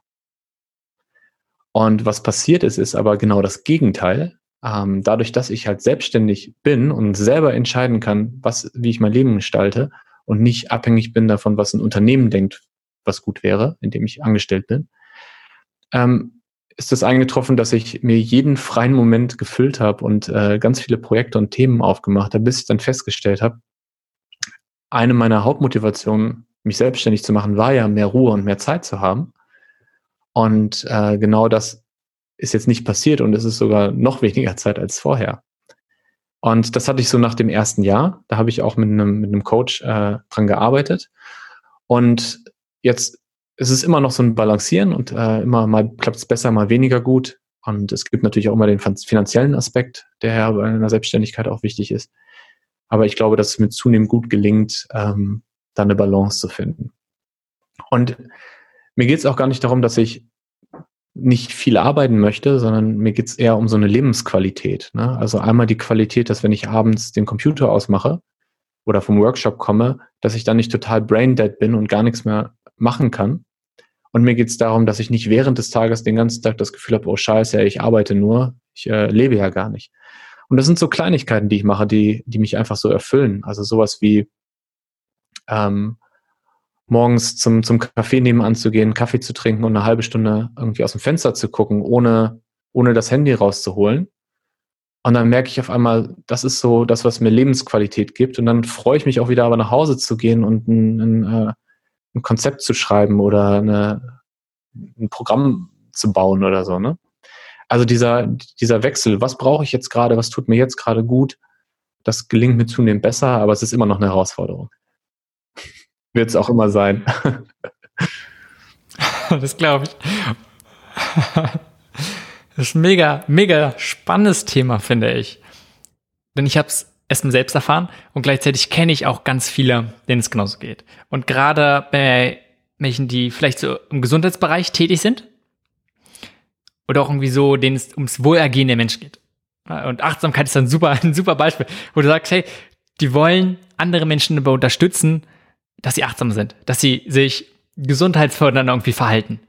Und was passiert ist, ist aber genau das Gegenteil. Ähm, dadurch, dass ich halt selbstständig bin und selber entscheiden kann, was, wie ich mein Leben gestalte und nicht abhängig bin davon, was ein Unternehmen denkt, was gut wäre, in dem ich angestellt bin, ähm, ist das eingetroffen, dass ich mir jeden freien Moment gefüllt habe und äh, ganz viele Projekte und Themen aufgemacht habe, bis ich dann festgestellt habe, eine meiner Hauptmotivationen, mich selbstständig zu machen, war ja mehr Ruhe und mehr Zeit zu haben. Und äh, genau das ist jetzt nicht passiert und es ist sogar noch weniger Zeit als vorher. Und das hatte ich so nach dem ersten Jahr. Da habe ich auch mit einem, mit einem Coach äh, dran gearbeitet. Und jetzt ist es immer noch so ein Balancieren und äh, immer mal klappt es besser, mal weniger gut. Und es gibt natürlich auch immer den finanziellen Aspekt, der bei einer Selbstständigkeit auch wichtig ist. Aber ich glaube, dass es mir zunehmend gut gelingt, ähm, da eine Balance zu finden. Und mir geht es auch gar nicht darum, dass ich nicht viel arbeiten möchte, sondern mir geht es eher um so eine Lebensqualität. Ne? Also einmal die Qualität, dass wenn ich abends den Computer ausmache oder vom Workshop komme, dass ich dann nicht total braindead bin und gar nichts mehr machen kann. Und mir geht es darum, dass ich nicht während des Tages den ganzen Tag das Gefühl habe, oh scheiße, ich arbeite nur, ich äh, lebe ja gar nicht. Und das sind so Kleinigkeiten, die ich mache, die, die mich einfach so erfüllen. Also sowas wie ähm, morgens zum, zum Café nebenan zu gehen, Kaffee zu trinken und eine halbe Stunde irgendwie aus dem Fenster zu gucken, ohne, ohne das Handy rauszuholen. Und dann merke ich auf einmal, das ist so das, was mir Lebensqualität gibt. Und dann freue ich mich auch wieder, aber nach Hause zu gehen und ein, ein, äh, ein Konzept zu schreiben oder eine, ein Programm zu bauen oder so. Ne? Also dieser, dieser Wechsel, was brauche ich jetzt gerade, was tut mir jetzt gerade gut, das gelingt mir zunehmend besser, aber es ist immer noch eine Herausforderung. Wird es auch immer sein. das glaube ich. Das ist ein mega, mega spannendes Thema, finde ich. Denn ich habe es erstmal selbst erfahren und gleichzeitig kenne ich auch ganz viele, denen es genauso geht. Und gerade bei Menschen, die vielleicht so im Gesundheitsbereich tätig sind oder auch irgendwie so, denen es ums Wohlergehen der Menschen geht. Und Achtsamkeit ist ein super, ein super Beispiel, wo du sagst, hey, die wollen andere Menschen dabei unterstützen, dass sie achtsam sind, dass sie sich gesundheitsfördernd irgendwie verhalten.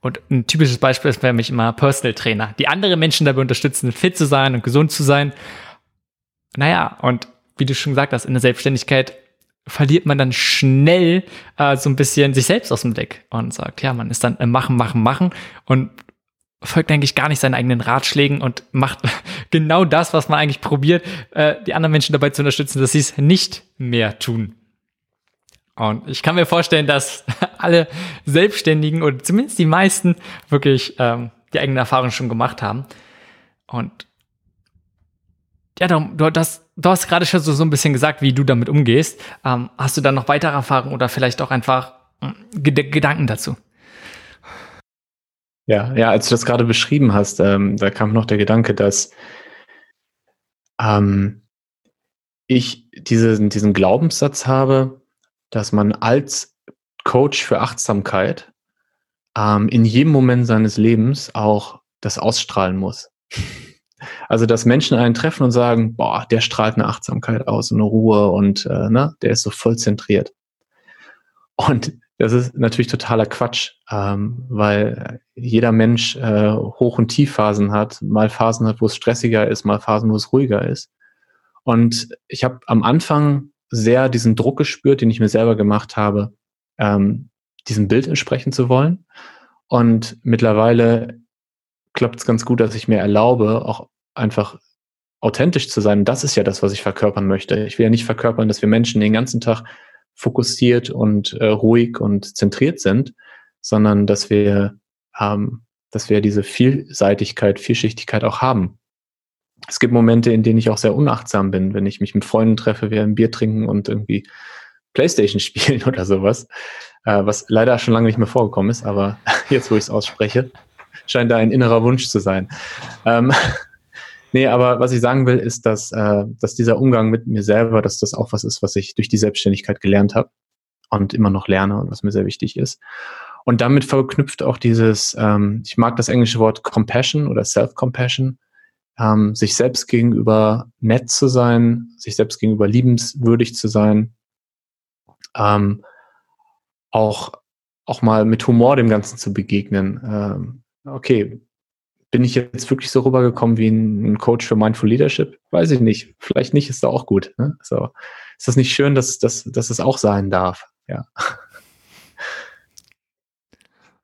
Und ein typisches Beispiel ist für mich immer Personal Trainer, die andere Menschen dabei unterstützen, fit zu sein und gesund zu sein. Naja, und wie du schon gesagt hast, in der Selbstständigkeit verliert man dann schnell äh, so ein bisschen sich selbst aus dem Blick und sagt, ja, man ist dann im Machen, Machen, Machen und folgt eigentlich gar nicht seinen eigenen Ratschlägen und macht genau das, was man eigentlich probiert, äh, die anderen Menschen dabei zu unterstützen, dass sie es nicht mehr tun. Und ich kann mir vorstellen, dass alle Selbstständigen oder zumindest die meisten wirklich ähm, die eigene Erfahrung schon gemacht haben. Und ja, du, hast, du hast gerade schon so, so ein bisschen gesagt, wie du damit umgehst. Ähm, hast du dann noch weitere Erfahrungen oder vielleicht auch einfach äh, Gedanken dazu? Ja, ja, als du das gerade beschrieben hast, ähm, da kam noch der Gedanke, dass ähm, ich diese, diesen Glaubenssatz habe, dass man als Coach für Achtsamkeit ähm, in jedem Moment seines Lebens auch das ausstrahlen muss. Also, dass Menschen einen treffen und sagen, boah, der strahlt eine Achtsamkeit aus, eine Ruhe und äh, ne, der ist so voll zentriert. Und das ist natürlich totaler Quatsch, ähm, weil jeder Mensch äh, Hoch- und Tiefphasen hat, mal Phasen hat, wo es stressiger ist, mal Phasen, wo es ruhiger ist. Und ich habe am Anfang sehr diesen Druck gespürt, den ich mir selber gemacht habe, ähm, diesem Bild entsprechen zu wollen. Und mittlerweile klappt es ganz gut, dass ich mir erlaube, auch einfach authentisch zu sein. Das ist ja das, was ich verkörpern möchte. Ich will ja nicht verkörpern, dass wir Menschen den ganzen Tag fokussiert und äh, ruhig und zentriert sind, sondern dass wir, ähm, dass wir diese Vielseitigkeit, Vielschichtigkeit auch haben. Es gibt Momente, in denen ich auch sehr unachtsam bin, wenn ich mich mit Freunden treffe, wir ein Bier trinken und irgendwie Playstation spielen oder sowas, äh, was leider schon lange nicht mehr vorgekommen ist, aber jetzt, wo ich es ausspreche, scheint da ein innerer Wunsch zu sein. Ähm, nee, aber was ich sagen will, ist, dass, äh, dass dieser Umgang mit mir selber, dass das auch was ist, was ich durch die Selbstständigkeit gelernt habe und immer noch lerne und was mir sehr wichtig ist. Und damit verknüpft auch dieses, ähm, ich mag das englische Wort Compassion oder Self-Compassion, ähm, sich selbst gegenüber nett zu sein, sich selbst gegenüber liebenswürdig zu sein, ähm, auch, auch mal mit Humor dem Ganzen zu begegnen. Ähm, okay, bin ich jetzt wirklich so rübergekommen wie ein, Coach für Mindful Leadership? Weiß ich nicht. Vielleicht nicht, ist da auch gut. Ne? So, ist das nicht schön, dass, dass, dass es auch sein darf? Ja.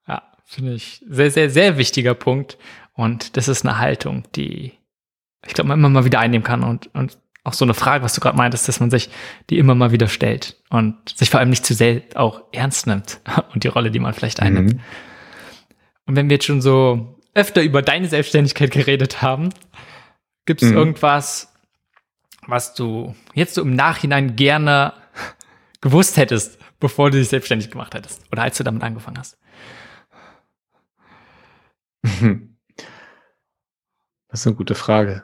Ja, finde ich sehr, sehr, sehr wichtiger Punkt. Und das ist eine Haltung, die ich glaube, man immer mal wieder einnehmen kann und, und auch so eine Frage, was du gerade meintest, dass man sich die immer mal wieder stellt und sich vor allem nicht zu sehr auch ernst nimmt und die Rolle, die man vielleicht einnimmt. Mhm. Und wenn wir jetzt schon so öfter über deine Selbstständigkeit geredet haben, gibt es mhm. irgendwas, was du jetzt so im Nachhinein gerne gewusst hättest, bevor du dich selbstständig gemacht hättest oder als du damit angefangen hast? Das ist eine gute Frage.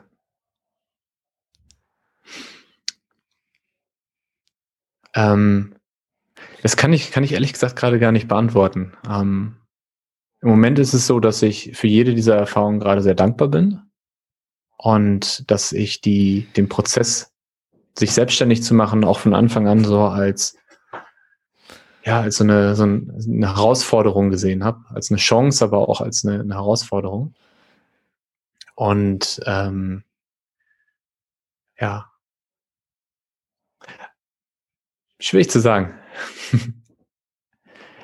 Ähm, das kann ich, kann ich ehrlich gesagt gerade gar nicht beantworten. Ähm, Im Moment ist es so, dass ich für jede dieser Erfahrungen gerade sehr dankbar bin und dass ich die, den Prozess, sich selbstständig zu machen, auch von Anfang an so als ja, als so eine, so eine Herausforderung gesehen habe, als eine Chance, aber auch als eine, eine Herausforderung. Und ähm, ja, Schwierig zu sagen.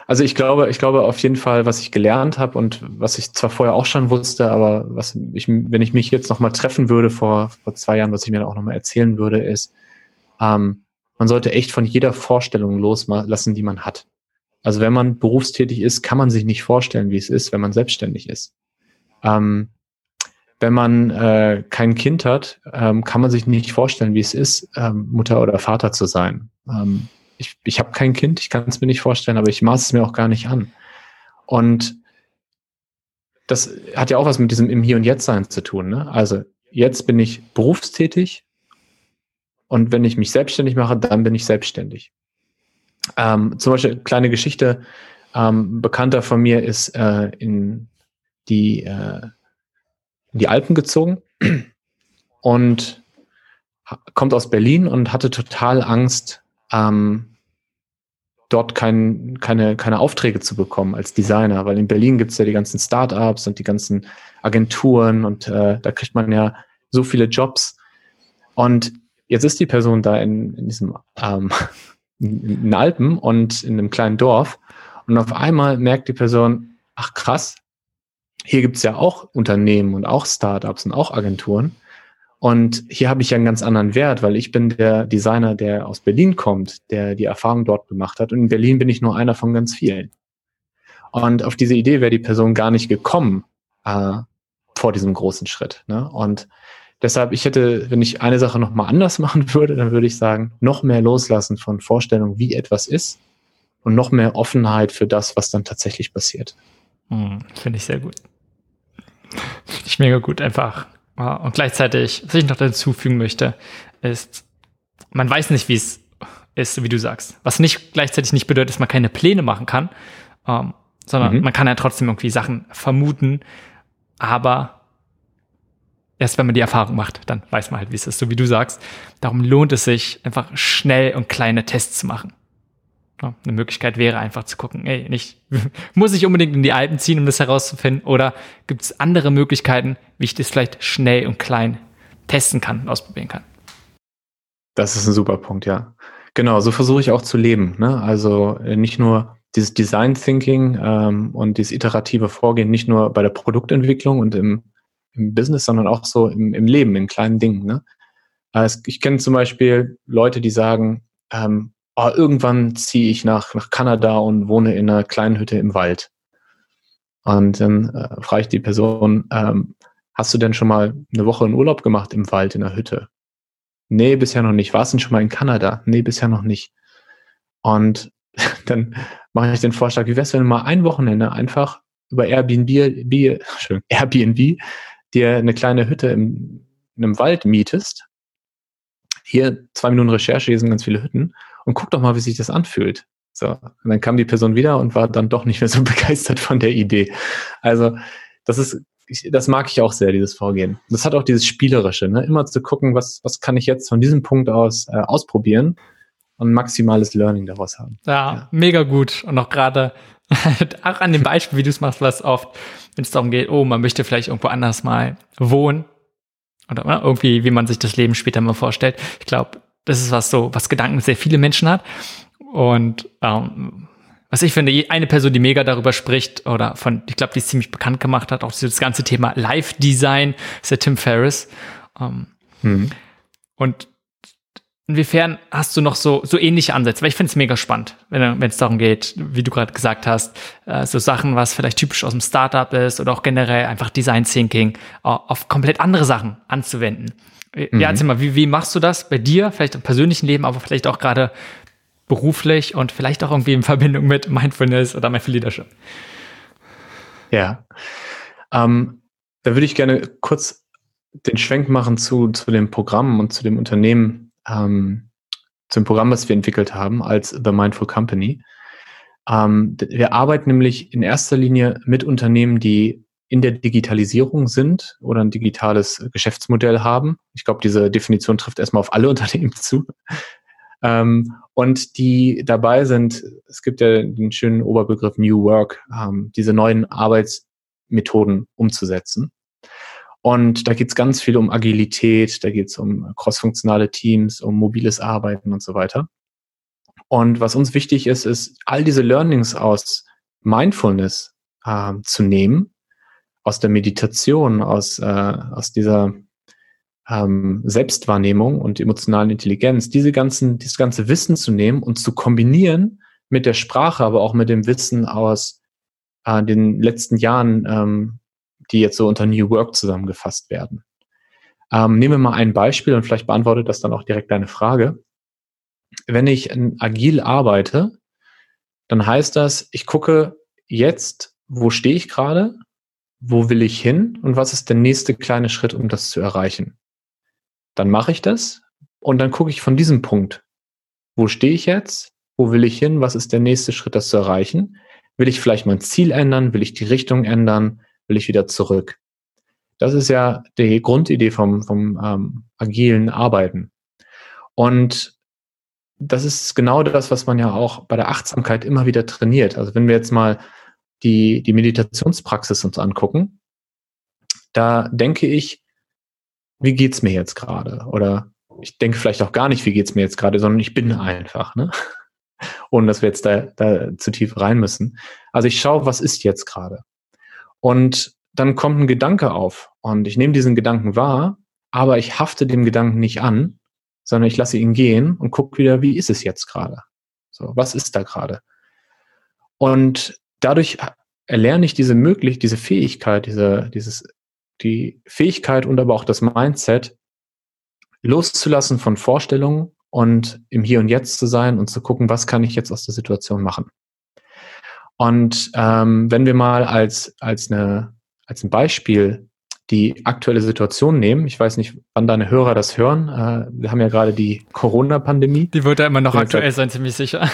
Also ich glaube, ich glaube auf jeden Fall, was ich gelernt habe und was ich zwar vorher auch schon wusste, aber was ich, wenn ich mich jetzt nochmal treffen würde vor, vor zwei Jahren, was ich mir auch nochmal erzählen würde, ist, ähm, man sollte echt von jeder Vorstellung loslassen, die man hat. Also wenn man berufstätig ist, kann man sich nicht vorstellen, wie es ist, wenn man selbstständig ist. Ähm, wenn man äh, kein Kind hat, ähm, kann man sich nicht vorstellen, wie es ist, ähm, Mutter oder Vater zu sein. Ähm, ich ich habe kein Kind, ich kann es mir nicht vorstellen, aber ich maß es mir auch gar nicht an. Und das hat ja auch was mit diesem im Hier und Jetzt sein zu tun. Ne? Also jetzt bin ich berufstätig und wenn ich mich selbstständig mache, dann bin ich selbstständig. Ähm, zum Beispiel kleine Geschichte. Ähm, bekannter von mir ist äh, in die äh, in die Alpen gezogen und kommt aus Berlin und hatte total Angst, ähm, dort kein, keine, keine Aufträge zu bekommen als Designer, weil in Berlin gibt es ja die ganzen Startups und die ganzen Agenturen und äh, da kriegt man ja so viele Jobs. Und jetzt ist die Person da in, in diesem ähm, in Alpen und in einem kleinen Dorf und auf einmal merkt die Person, ach krass, hier gibt es ja auch Unternehmen und auch Startups und auch Agenturen. Und hier habe ich ja einen ganz anderen Wert, weil ich bin der Designer, der aus Berlin kommt, der die Erfahrung dort gemacht hat. Und in Berlin bin ich nur einer von ganz vielen. Und auf diese Idee wäre die Person gar nicht gekommen äh, vor diesem großen Schritt. Ne? Und deshalb, ich hätte, wenn ich eine Sache nochmal anders machen würde, dann würde ich sagen, noch mehr loslassen von Vorstellungen, wie etwas ist und noch mehr Offenheit für das, was dann tatsächlich passiert. Hm, Finde ich sehr gut. Finde ich mega gut, einfach. Und gleichzeitig, was ich noch dazu fügen möchte, ist, man weiß nicht, wie es ist, wie du sagst. Was nicht gleichzeitig nicht bedeutet, dass man keine Pläne machen kann, ähm, sondern mhm. man kann ja trotzdem irgendwie Sachen vermuten, aber erst wenn man die Erfahrung macht, dann weiß man halt, wie es ist, so wie du sagst. Darum lohnt es sich, einfach schnell und kleine Tests zu machen. Eine Möglichkeit wäre einfach zu gucken, ey, nicht, muss ich unbedingt in die Alpen ziehen, um das herauszufinden, oder gibt es andere Möglichkeiten, wie ich das vielleicht schnell und klein testen kann und ausprobieren kann? Das ist ein super Punkt, ja. Genau, so versuche ich auch zu leben. Ne? Also äh, nicht nur dieses Design Thinking ähm, und dieses iterative Vorgehen, nicht nur bei der Produktentwicklung und im, im Business, sondern auch so im, im Leben, in kleinen Dingen. Ne? Also ich kenne zum Beispiel Leute, die sagen, ähm, oh, irgendwann ziehe ich nach, nach Kanada und wohne in einer kleinen Hütte im Wald. Und dann äh, frage ich die Person, ähm, hast du denn schon mal eine Woche in Urlaub gemacht im Wald in der Hütte? Nee, bisher noch nicht. Warst du denn schon mal in Kanada? Nee, bisher noch nicht. Und dann mache ich den Vorschlag, wie wär's, wenn du mal ein Wochenende einfach über Airbnb, Airbnb dir eine kleine Hütte im, in einem Wald mietest. Hier zwei Minuten Recherche, hier sind ganz viele Hütten und guck doch mal, wie sich das anfühlt. So, und dann kam die Person wieder und war dann doch nicht mehr so begeistert von der Idee. Also, das ist, das mag ich auch sehr, dieses Vorgehen. Das hat auch dieses Spielerische, ne? immer zu gucken, was, was kann ich jetzt von diesem Punkt aus äh, ausprobieren und maximales Learning daraus haben. Ja, ja. mega gut. Und auch gerade auch an dem Beispiel, wie du es machst, was oft, wenn es darum geht, oh, man möchte vielleicht irgendwo anders mal wohnen oder ne, irgendwie, wie man sich das Leben später mal vorstellt. Ich glaube, das ist was so, was Gedanken sehr viele Menschen hat. Und ähm, was ich finde, eine Person, die mega darüber spricht, oder von, ich glaube, die es ziemlich bekannt gemacht hat, auch das ganze Thema Live-Design, ist der Tim Ferriss. Ähm, hm. Und inwiefern hast du noch so, so ähnliche Ansätze? Weil ich finde es mega spannend, wenn es darum geht, wie du gerade gesagt hast, äh, so Sachen, was vielleicht typisch aus dem Startup ist oder auch generell einfach Design Thinking äh, auf komplett andere Sachen anzuwenden. Mhm. Ja, erzähl mal, wie, wie machst du das bei dir, vielleicht im persönlichen Leben, aber vielleicht auch gerade beruflich und vielleicht auch irgendwie in Verbindung mit Mindfulness oder Mindful Leadership? Ja, ähm, da würde ich gerne kurz den Schwenk machen zu, zu dem Programm und zu dem Unternehmen, ähm, zum Programm, was wir entwickelt haben als The Mindful Company. Ähm, wir arbeiten nämlich in erster Linie mit Unternehmen, die in der Digitalisierung sind oder ein digitales Geschäftsmodell haben. Ich glaube, diese Definition trifft erstmal auf alle Unternehmen zu. Ähm, und die dabei sind, es gibt ja den schönen Oberbegriff New Work, ähm, diese neuen Arbeitsmethoden umzusetzen. Und da geht es ganz viel um Agilität, da geht es um crossfunktionale Teams, um mobiles Arbeiten und so weiter. Und was uns wichtig ist, ist, all diese Learnings aus Mindfulness äh, zu nehmen aus der Meditation, aus, äh, aus dieser ähm, Selbstwahrnehmung und emotionalen Intelligenz, diese ganzen, dieses ganze Wissen zu nehmen und zu kombinieren mit der Sprache, aber auch mit dem Wissen aus äh, den letzten Jahren, ähm, die jetzt so unter New Work zusammengefasst werden. Ähm, nehmen wir mal ein Beispiel und vielleicht beantwortet das dann auch direkt deine Frage. Wenn ich agil arbeite, dann heißt das, ich gucke jetzt, wo stehe ich gerade wo will ich hin und was ist der nächste kleine Schritt, um das zu erreichen. Dann mache ich das und dann gucke ich von diesem Punkt, wo stehe ich jetzt, wo will ich hin, was ist der nächste Schritt, das zu erreichen. Will ich vielleicht mein Ziel ändern, will ich die Richtung ändern, will ich wieder zurück. Das ist ja die Grundidee vom, vom ähm, agilen Arbeiten. Und das ist genau das, was man ja auch bei der Achtsamkeit immer wieder trainiert. Also wenn wir jetzt mal die, die Meditationspraxis uns angucken, da denke ich, wie geht's mir jetzt gerade? Oder ich denke vielleicht auch gar nicht, wie geht's mir jetzt gerade, sondern ich bin einfach, ne? Ohne dass wir jetzt da, da zu tief rein müssen. Also ich schaue, was ist jetzt gerade? Und dann kommt ein Gedanke auf und ich nehme diesen Gedanken wahr, aber ich hafte dem Gedanken nicht an, sondern ich lasse ihn gehen und gucke wieder, wie ist es jetzt gerade? So, was ist da gerade? Und dadurch erlerne ich diese möglich, diese Fähigkeit, diese, dieses, die Fähigkeit und aber auch das Mindset, loszulassen von Vorstellungen und im Hier und Jetzt zu sein und zu gucken, was kann ich jetzt aus der Situation machen. Und ähm, wenn wir mal als, als, eine, als ein Beispiel die aktuelle Situation nehmen, ich weiß nicht, wann deine Hörer das hören, äh, wir haben ja gerade die Corona-Pandemie. Die wird ja immer noch aktuell sein, ziemlich sicher.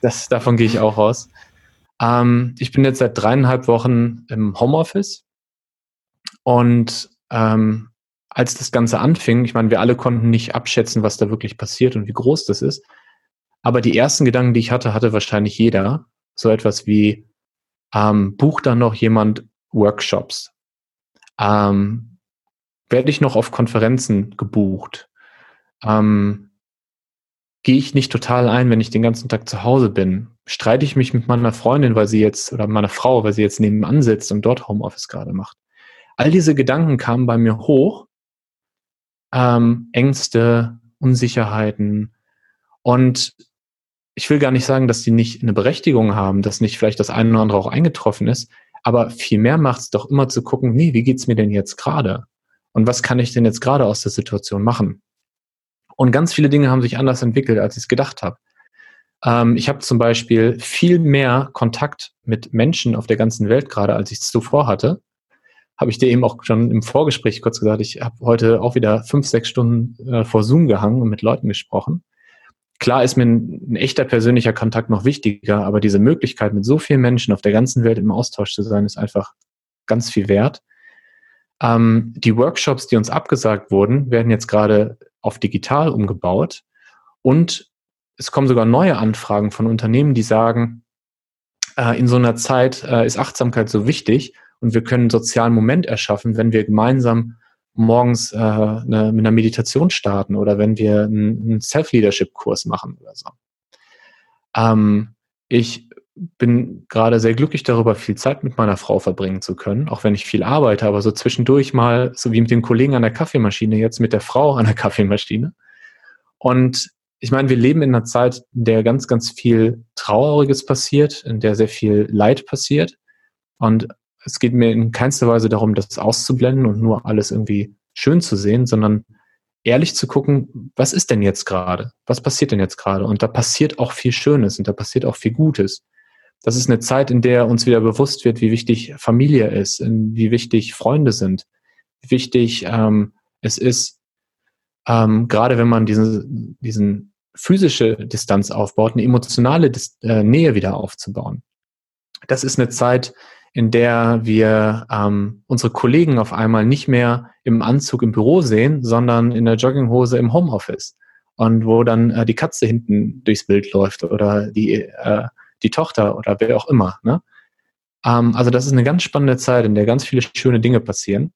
Das, davon gehe ich auch aus. Ähm, ich bin jetzt seit dreieinhalb Wochen im Homeoffice und ähm, als das Ganze anfing, ich meine, wir alle konnten nicht abschätzen, was da wirklich passiert und wie groß das ist. Aber die ersten Gedanken, die ich hatte, hatte wahrscheinlich jeder. So etwas wie, ähm, bucht dann noch jemand Workshops? Ähm, werde ich noch auf Konferenzen gebucht? Ähm, gehe ich nicht total ein, wenn ich den ganzen Tag zu Hause bin? Streite ich mich mit meiner Freundin, weil sie jetzt, oder meiner Frau, weil sie jetzt nebenan sitzt und dort Homeoffice gerade macht? All diese Gedanken kamen bei mir hoch. Ähm, Ängste, Unsicherheiten. Und ich will gar nicht sagen, dass die nicht eine Berechtigung haben, dass nicht vielleicht das eine oder andere auch eingetroffen ist, aber vielmehr macht es doch immer zu gucken, nee, wie geht's mir denn jetzt gerade? Und was kann ich denn jetzt gerade aus der Situation machen? Und ganz viele Dinge haben sich anders entwickelt, als ich es gedacht habe. Ähm, ich habe zum Beispiel viel mehr Kontakt mit Menschen auf der ganzen Welt gerade, als ich es zuvor hatte. Habe ich dir eben auch schon im Vorgespräch kurz gesagt, ich habe heute auch wieder fünf, sechs Stunden äh, vor Zoom gehangen und mit Leuten gesprochen. Klar ist mir ein, ein, echter persönlicher Kontakt noch wichtiger, aber diese Möglichkeit, mit so vielen Menschen auf der ganzen Welt im Austausch zu sein, ist einfach ganz viel wert. Ähm, die Workshops, die uns abgesagt wurden, werden jetzt gerade auf digital umgebaut. Und es kommen sogar neue Anfragen von Unternehmen, die sagen, äh, in so einer Zeit äh, ist Achtsamkeit so wichtig und wir können einen sozialen Moment erschaffen, wenn wir gemeinsam morgens äh, eine, mit einer Meditation starten oder wenn wir einen, einen Self-Leadership-Kurs machen oder so. Ähm, ich bin gerade sehr glücklich darüber, viel Zeit mit meiner Frau verbringen zu können, auch wenn ich viel arbeite, aber so zwischendurch mal, so wie mit den Kollegen an der Kaffeemaschine, jetzt mit der Frau an der Kaffeemaschine. Und ich meine, wir leben in einer Zeit, in der ganz, ganz viel Trauriges passiert, in der sehr viel Leid passiert. Und es geht mir in keinster Weise darum, das auszublenden und nur alles irgendwie schön zu sehen, sondern ehrlich zu gucken, was ist denn jetzt gerade? Was passiert denn jetzt gerade? Und da passiert auch viel Schönes und da passiert auch viel Gutes das ist eine Zeit, in der uns wieder bewusst wird, wie wichtig Familie ist, wie wichtig Freunde sind, wie wichtig ähm, es ist, ähm, gerade wenn man diesen, diesen physische Distanz aufbaut, eine emotionale Dis äh, Nähe wieder aufzubauen. Das ist eine Zeit, in der wir ähm, unsere Kollegen auf einmal nicht mehr im Anzug im Büro sehen, sondern in der Jogginghose im Homeoffice. Und wo dann äh, die Katze hinten durchs Bild läuft oder die äh, die Tochter oder wer auch immer. Ne? Ähm, also das ist eine ganz spannende Zeit, in der ganz viele schöne Dinge passieren.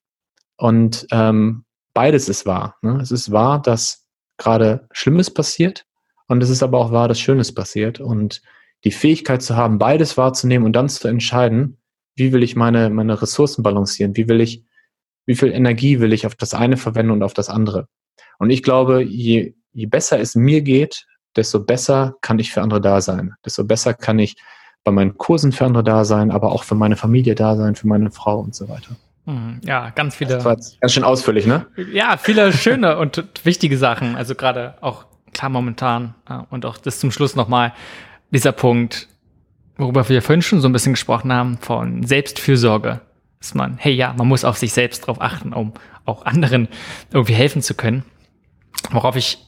Und ähm, beides ist wahr. Ne? Es ist wahr, dass gerade Schlimmes passiert und es ist aber auch wahr, dass Schönes passiert. Und die Fähigkeit zu haben, beides wahrzunehmen und dann zu entscheiden, wie will ich meine, meine Ressourcen balancieren, wie will ich, wie viel Energie will ich auf das eine verwenden und auf das andere. Und ich glaube, je, je besser es mir geht, desto besser kann ich für andere da sein. Desto besser kann ich bei meinen Kursen für andere da sein, aber auch für meine Familie da sein, für meine Frau und so weiter. Hm, ja, ganz viele. Das war ganz schön ausführlich, ne? Ja, viele schöne und wichtige Sachen. Also gerade auch klar momentan und auch das zum Schluss nochmal dieser Punkt, worüber wir vorhin schon so ein bisschen gesprochen haben, von Selbstfürsorge. Dass man, hey ja, man muss auf sich selbst drauf achten, um auch anderen irgendwie helfen zu können. Worauf ich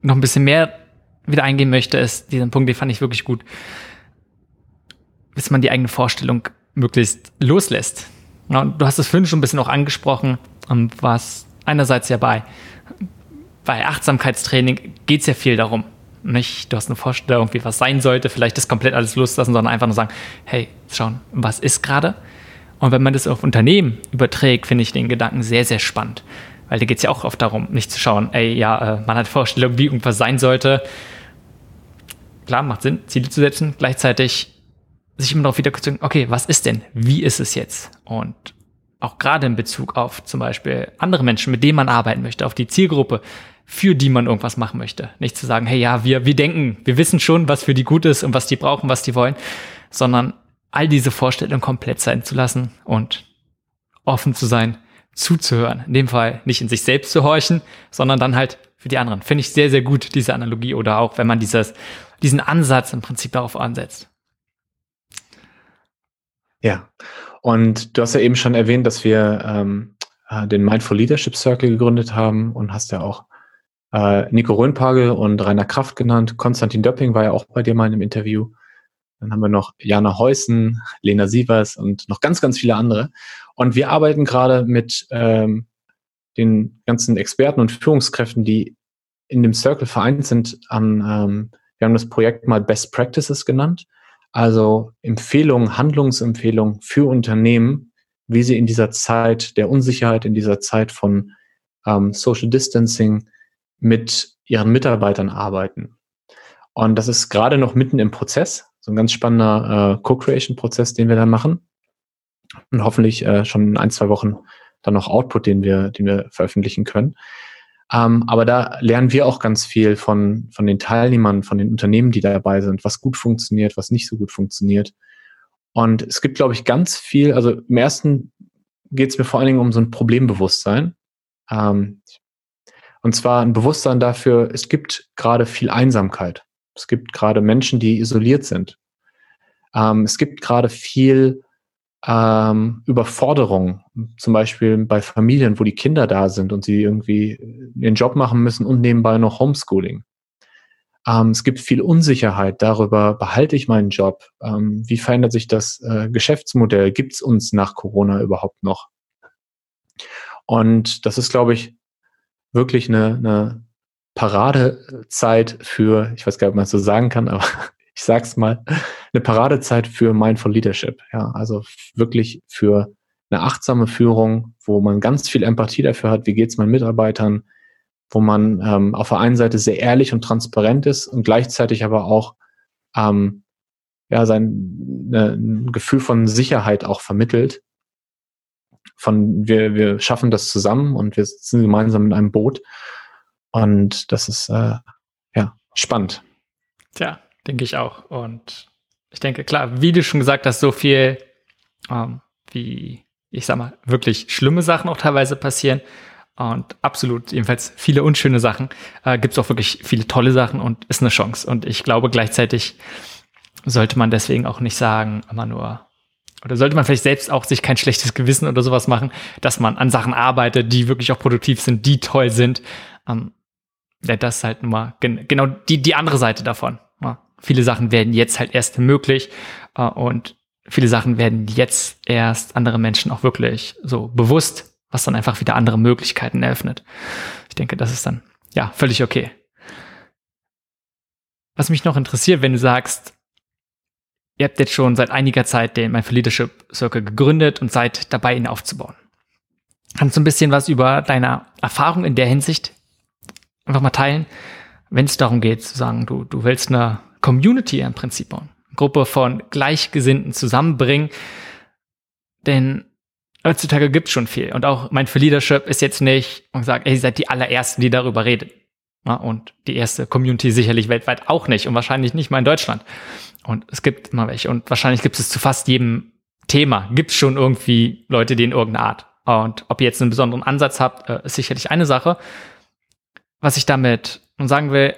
noch ein bisschen mehr wieder eingehen möchte, ist diesen Punkt, den fand ich wirklich gut, bis man die eigene Vorstellung möglichst loslässt. Du hast es vorhin schon ein bisschen auch angesprochen, ähm, was einerseits ja bei, bei Achtsamkeitstraining geht es ja viel darum, nicht, du hast eine Vorstellung, wie was sein sollte, vielleicht das komplett alles loslassen, sondern einfach nur sagen, hey, schauen, was ist gerade? Und wenn man das auf Unternehmen überträgt, finde ich den Gedanken sehr, sehr spannend. Weil da geht es ja auch oft darum, nicht zu schauen, ey, ja, äh, man hat Vorstellungen, wie irgendwas sein sollte, klar, macht Sinn, Ziele zu setzen, gleichzeitig sich immer darauf wieder zu okay, was ist denn? Wie ist es jetzt? Und auch gerade in Bezug auf zum Beispiel andere Menschen, mit denen man arbeiten möchte, auf die Zielgruppe, für die man irgendwas machen möchte. Nicht zu sagen, hey, ja, wir, wir denken, wir wissen schon, was für die gut ist und was die brauchen, was die wollen, sondern all diese Vorstellungen komplett sein zu lassen und offen zu sein, zuzuhören. In dem Fall nicht in sich selbst zu horchen, sondern dann halt für die anderen. Finde ich sehr, sehr gut, diese Analogie oder auch, wenn man dieses diesen Ansatz im Prinzip darauf ansetzt. Ja, und du hast ja eben schon erwähnt, dass wir ähm, äh, den Mindful Leadership Circle gegründet haben und hast ja auch äh, Nico Röhnpagel und Rainer Kraft genannt. Konstantin Döpping war ja auch bei dir mal in einem Interview. Dann haben wir noch Jana Heusen, Lena Sievers und noch ganz, ganz viele andere. Und wir arbeiten gerade mit ähm, den ganzen Experten und Führungskräften, die in dem Circle vereint sind, an ähm, wir haben das Projekt mal Best Practices genannt, also Empfehlungen, Handlungsempfehlungen für Unternehmen, wie sie in dieser Zeit der Unsicherheit, in dieser Zeit von ähm, Social Distancing mit ihren Mitarbeitern arbeiten. Und das ist gerade noch mitten im Prozess, so ein ganz spannender äh, Co-Creation-Prozess, den wir da machen. Und hoffentlich äh, schon in ein, zwei Wochen dann noch Output, den wir, den wir veröffentlichen können. Ähm, aber da lernen wir auch ganz viel von, von den Teilnehmern, von den Unternehmen, die dabei sind, was gut funktioniert, was nicht so gut funktioniert. Und es gibt, glaube ich, ganz viel, also im ersten geht es mir vor allen Dingen um so ein Problembewusstsein. Ähm, und zwar ein Bewusstsein dafür, es gibt gerade viel Einsamkeit. Es gibt gerade Menschen, die isoliert sind. Ähm, es gibt gerade viel ähm, Überforderung, zum Beispiel bei Familien, wo die Kinder da sind und sie irgendwie ihren Job machen müssen und nebenbei noch Homeschooling. Ähm, es gibt viel Unsicherheit darüber, behalte ich meinen Job? Ähm, wie verändert sich das äh, Geschäftsmodell? Gibt es uns nach Corona überhaupt noch? Und das ist, glaube ich, wirklich eine, eine Paradezeit für, ich weiß gar nicht, ob man es so sagen kann, aber ich sag's mal, eine Paradezeit für Mindful Leadership. Ja, also wirklich für eine achtsame Führung, wo man ganz viel Empathie dafür hat, wie geht's meinen Mitarbeitern, wo man ähm, auf der einen Seite sehr ehrlich und transparent ist und gleichzeitig aber auch ähm, ja sein ne, ein Gefühl von Sicherheit auch vermittelt. Von wir wir schaffen das zusammen und wir sitzen gemeinsam in einem Boot und das ist äh, ja spannend. Tja, denke ich auch. Und ich denke, klar, wie du schon gesagt hast, so viel, ähm, wie, ich sag mal, wirklich schlimme Sachen auch teilweise passieren. Und absolut, jedenfalls viele unschöne Sachen. Äh, Gibt es auch wirklich viele tolle Sachen und ist eine Chance. Und ich glaube gleichzeitig sollte man deswegen auch nicht sagen, immer nur, oder sollte man vielleicht selbst auch sich kein schlechtes Gewissen oder sowas machen, dass man an Sachen arbeitet, die wirklich auch produktiv sind, die toll sind. Ähm, ja, das ist halt nur mal gen genau die, die andere Seite davon. Viele Sachen werden jetzt halt erst möglich äh, und viele Sachen werden jetzt erst andere Menschen auch wirklich so bewusst, was dann einfach wieder andere Möglichkeiten eröffnet. Ich denke, das ist dann ja völlig okay. Was mich noch interessiert, wenn du sagst, ihr habt jetzt schon seit einiger Zeit den Mindful Leadership Circle gegründet und seid dabei, ihn aufzubauen. Kannst du ein bisschen was über deine Erfahrung in der Hinsicht einfach mal teilen, wenn es darum geht, zu sagen, du, du willst eine Community im Prinzip bauen. Gruppe von Gleichgesinnten zusammenbringen. Denn heutzutage gibt es schon viel. Und auch mein für Leadership ist jetzt nicht und sagt, ey, ihr seid die allerersten, die darüber reden. Ja, und die erste Community sicherlich weltweit auch nicht und wahrscheinlich nicht mal in Deutschland. Und es gibt immer welche. Und wahrscheinlich gibt es zu fast jedem Thema, gibt es schon irgendwie Leute, die in irgendeiner Art. Und ob ihr jetzt einen besonderen Ansatz habt, äh, ist sicherlich eine Sache was ich damit sagen will,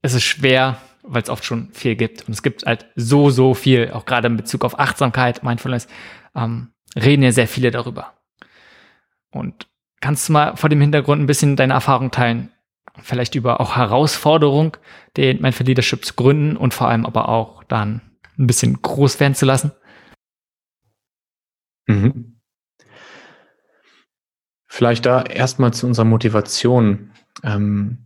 es ist schwer, weil es oft schon viel gibt. Und es gibt halt so, so viel, auch gerade in Bezug auf Achtsamkeit, Mindfulness, ähm, reden ja sehr viele darüber. Und kannst du mal vor dem Hintergrund ein bisschen deine Erfahrung teilen? Vielleicht über auch Herausforderung, den Mindful Leadership zu gründen und vor allem aber auch dann ein bisschen groß werden zu lassen? Mhm. Vielleicht da erstmal zu unserer Motivation. Ähm,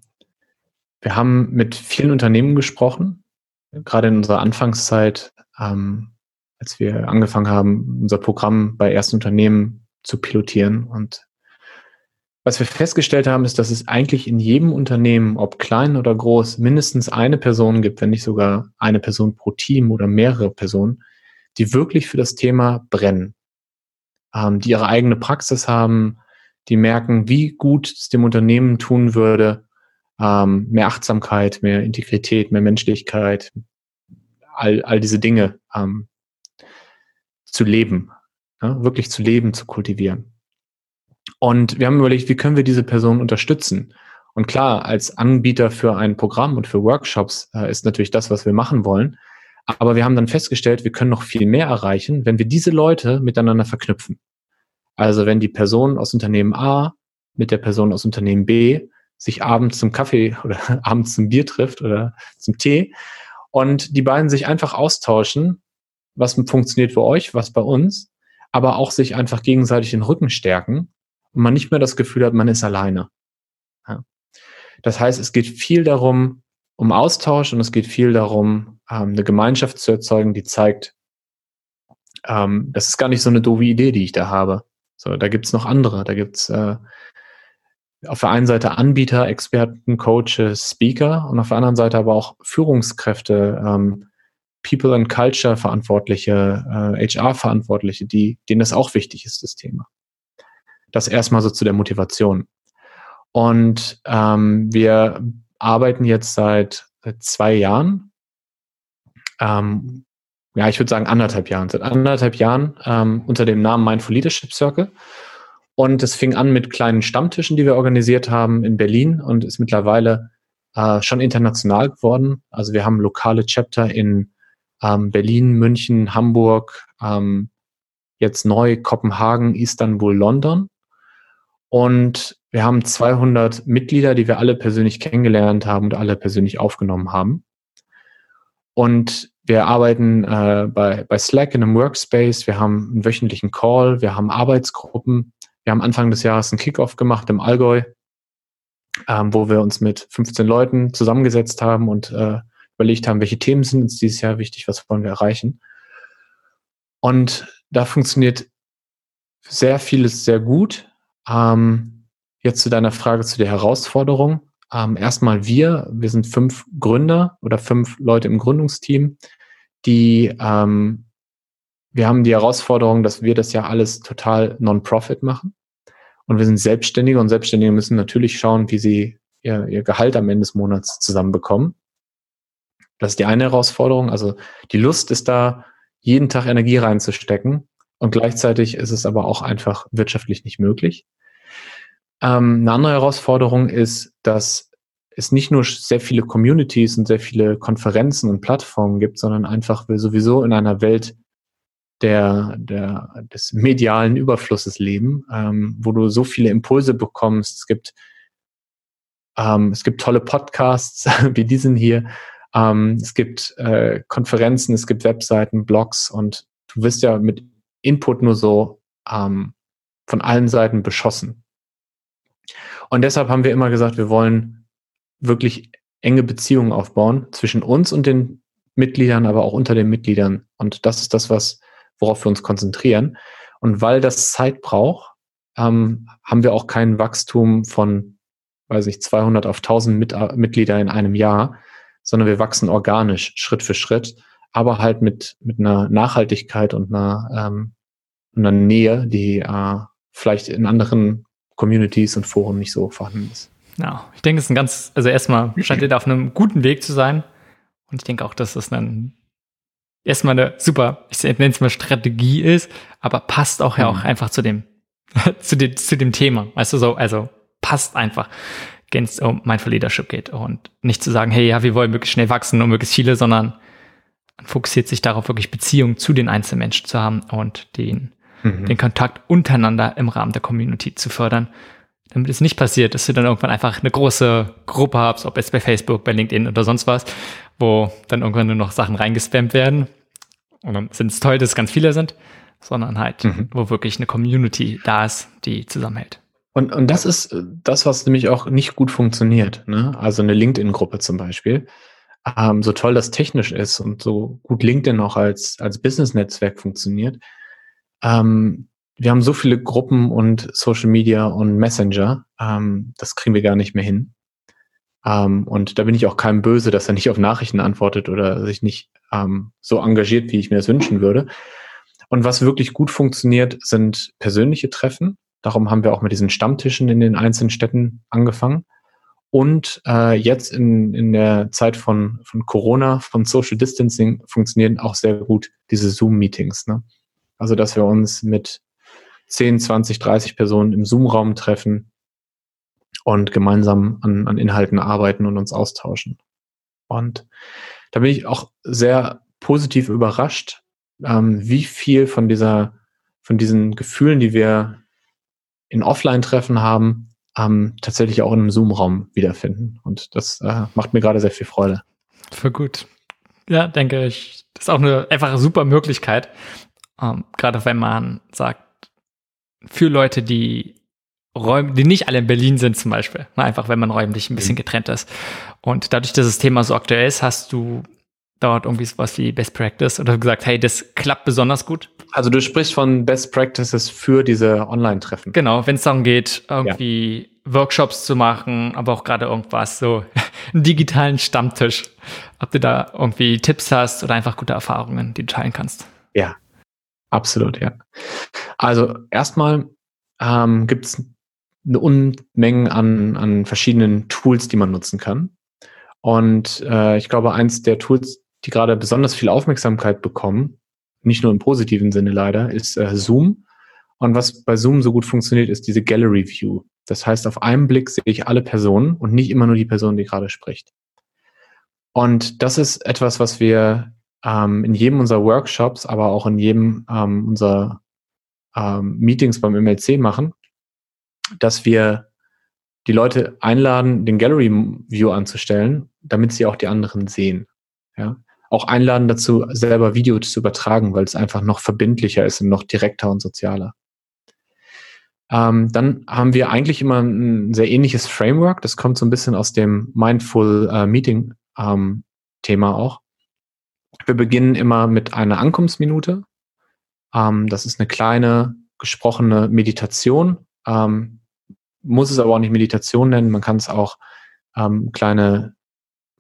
wir haben mit vielen Unternehmen gesprochen, gerade in unserer Anfangszeit, ähm, als wir angefangen haben, unser Programm bei ersten Unternehmen zu pilotieren. Und was wir festgestellt haben, ist, dass es eigentlich in jedem Unternehmen, ob klein oder groß, mindestens eine Person gibt, wenn nicht sogar eine Person pro Team oder mehrere Personen, die wirklich für das Thema brennen, ähm, die ihre eigene Praxis haben, die merken, wie gut es dem Unternehmen tun würde, ähm, mehr Achtsamkeit, mehr Integrität, mehr Menschlichkeit, all, all diese Dinge ähm, zu leben, ja, wirklich zu leben, zu kultivieren. Und wir haben überlegt, wie können wir diese Person unterstützen? Und klar, als Anbieter für ein Programm und für Workshops äh, ist natürlich das, was wir machen wollen. Aber wir haben dann festgestellt, wir können noch viel mehr erreichen, wenn wir diese Leute miteinander verknüpfen. Also wenn die Person aus Unternehmen A mit der Person aus Unternehmen B sich abends zum Kaffee oder abends zum Bier trifft oder zum Tee und die beiden sich einfach austauschen, was funktioniert für euch, was bei uns, aber auch sich einfach gegenseitig den Rücken stärken und man nicht mehr das Gefühl hat, man ist alleine. Ja. Das heißt, es geht viel darum, um Austausch und es geht viel darum, ähm, eine Gemeinschaft zu erzeugen, die zeigt, ähm, das ist gar nicht so eine doofe Idee, die ich da habe. So, da gibt's noch andere. Da gibt's äh, auf der einen Seite Anbieter, Experten, Coaches, Speaker und auf der anderen Seite aber auch Führungskräfte, ähm, People and Culture Verantwortliche, äh, HR Verantwortliche, die, denen das auch wichtig ist, das Thema. Das erstmal so zu der Motivation. Und ähm, wir arbeiten jetzt seit, seit zwei Jahren, ähm, ja, ich würde sagen anderthalb Jahren, seit anderthalb Jahren ähm, unter dem Namen Mindful Leadership Circle. Und es fing an mit kleinen Stammtischen, die wir organisiert haben in Berlin und ist mittlerweile äh, schon international geworden. Also wir haben lokale Chapter in ähm, Berlin, München, Hamburg, ähm, jetzt neu Kopenhagen, Istanbul, London. Und wir haben 200 Mitglieder, die wir alle persönlich kennengelernt haben und alle persönlich aufgenommen haben. Und wir arbeiten äh, bei, bei Slack in einem Workspace. Wir haben einen wöchentlichen Call. Wir haben Arbeitsgruppen. Wir haben Anfang des Jahres einen Kickoff gemacht im Allgäu, ähm, wo wir uns mit 15 Leuten zusammengesetzt haben und äh, überlegt haben, welche Themen sind uns dieses Jahr wichtig, was wollen wir erreichen. Und da funktioniert sehr vieles sehr gut. Ähm, jetzt zu deiner Frage zu der Herausforderung. Ähm, erstmal wir, wir sind fünf Gründer oder fünf Leute im Gründungsteam, die ähm, wir haben die Herausforderung, dass wir das ja alles total non-profit machen. Und wir sind Selbstständige und Selbstständige müssen natürlich schauen, wie sie ihr, ihr Gehalt am Ende des Monats zusammenbekommen. Das ist die eine Herausforderung. Also die Lust ist da, jeden Tag Energie reinzustecken. Und gleichzeitig ist es aber auch einfach wirtschaftlich nicht möglich. Ähm, eine andere Herausforderung ist, dass es nicht nur sehr viele Communities und sehr viele Konferenzen und Plattformen gibt, sondern einfach wir sowieso in einer Welt der, der, des medialen Überflusses leben, ähm, wo du so viele Impulse bekommst. Es gibt, ähm, es gibt tolle Podcasts wie diesen hier. Ähm, es gibt äh, Konferenzen, es gibt Webseiten, Blogs und du wirst ja mit Input nur so ähm, von allen Seiten beschossen. Und deshalb haben wir immer gesagt, wir wollen wirklich enge Beziehungen aufbauen zwischen uns und den Mitgliedern, aber auch unter den Mitgliedern. Und das ist das, was, worauf wir uns konzentrieren. Und weil das Zeit braucht, ähm, haben wir auch kein Wachstum von, weiß ich, 200 auf 1000 Mit Mitglieder in einem Jahr, sondern wir wachsen organisch, Schritt für Schritt, aber halt mit, mit einer Nachhaltigkeit und einer, ähm, einer Nähe, die äh, vielleicht in anderen Communities und Foren nicht so vorhanden ist. Ja, ich denke, es ist ein ganz, also erstmal scheint ihr da auf einem guten Weg zu sein. Und ich denke auch, dass das dann erstmal eine super, ich nenne es mal Strategie ist, aber passt auch ja auch mhm. einfach zu dem, zu dem, zu dem Thema. Weißt du so, also passt einfach, wenn es um Mindful Leadership geht und nicht zu sagen, hey, ja, wir wollen möglichst schnell wachsen und möglichst viele, sondern man fokussiert sich darauf, wirklich Beziehungen zu den einzelnen Menschen zu haben und den mhm. den Kontakt untereinander im Rahmen der Community zu fördern, damit es nicht passiert, dass du dann irgendwann einfach eine große Gruppe hast, ob es bei Facebook, bei LinkedIn oder sonst was, wo dann irgendwann nur noch Sachen reingespammt werden. Und dann sind es toll, dass es ganz viele sind, sondern halt, mhm. wo wirklich eine Community da ist, die zusammenhält. Und, und das ist das, was nämlich auch nicht gut funktioniert. Ne? Also eine LinkedIn-Gruppe zum Beispiel. Ähm, so toll das technisch ist und so gut LinkedIn auch als, als Business-Netzwerk funktioniert, ähm, wir haben so viele Gruppen und Social Media und Messenger, ähm, das kriegen wir gar nicht mehr hin. Ähm, und da bin ich auch keinem böse, dass er nicht auf Nachrichten antwortet oder sich nicht ähm, so engagiert, wie ich mir das wünschen würde. Und was wirklich gut funktioniert, sind persönliche Treffen. Darum haben wir auch mit diesen Stammtischen in den einzelnen Städten angefangen. Und äh, jetzt in, in der Zeit von, von Corona, von Social Distancing, funktionieren auch sehr gut diese Zoom-Meetings. Ne? Also, dass wir uns mit 10, 20, 30 Personen im Zoom-Raum treffen und gemeinsam an, an Inhalten arbeiten und uns austauschen. Und da bin ich auch sehr positiv überrascht, ähm, wie viel von dieser, von diesen Gefühlen, die wir in Offline-Treffen haben, ähm, tatsächlich auch in einem Zoom-Raum wiederfinden. Und das äh, macht mir gerade sehr viel Freude. Für gut. Ja, denke ich. Das ist auch eine einfache super Möglichkeit, ähm, Gerade wenn man sagt, für Leute, die Räum, die nicht alle in Berlin sind zum Beispiel, ne, einfach wenn man räumlich ein bisschen mhm. getrennt ist. Und dadurch, dass das Thema so aktuell ist, hast du dort irgendwie sowas wie Best Practice oder gesagt, hey, das klappt besonders gut? Also du sprichst von Best Practices für diese Online-Treffen. Genau, wenn es darum geht, irgendwie ja. Workshops zu machen, aber auch gerade irgendwas, so einen digitalen Stammtisch. Ob du da irgendwie Tipps hast oder einfach gute Erfahrungen, die du teilen kannst. Ja, absolut, ja. Also erstmal ähm, gibt es eine Unmenge an, an verschiedenen Tools, die man nutzen kann. Und äh, ich glaube, eins der Tools, die gerade besonders viel Aufmerksamkeit bekommen, nicht nur im positiven Sinne leider, ist äh, Zoom. Und was bei Zoom so gut funktioniert, ist diese Gallery View. Das heißt, auf einen Blick sehe ich alle Personen und nicht immer nur die Person, die gerade spricht. Und das ist etwas, was wir ähm, in jedem unserer Workshops, aber auch in jedem ähm, unserer ähm, Meetings beim MLC machen, dass wir die Leute einladen, den Gallery View anzustellen, damit sie auch die anderen sehen. Ja? Auch einladen dazu, selber Videos zu übertragen, weil es einfach noch verbindlicher ist und noch direkter und sozialer. Ähm, dann haben wir eigentlich immer ein sehr ähnliches Framework. Das kommt so ein bisschen aus dem Mindful äh, Meeting ähm, Thema auch. Wir beginnen immer mit einer Ankunftsminute. Ähm, das ist eine kleine gesprochene Meditation. Ähm, muss es aber auch nicht Meditation nennen. Man kann es auch ähm, kleine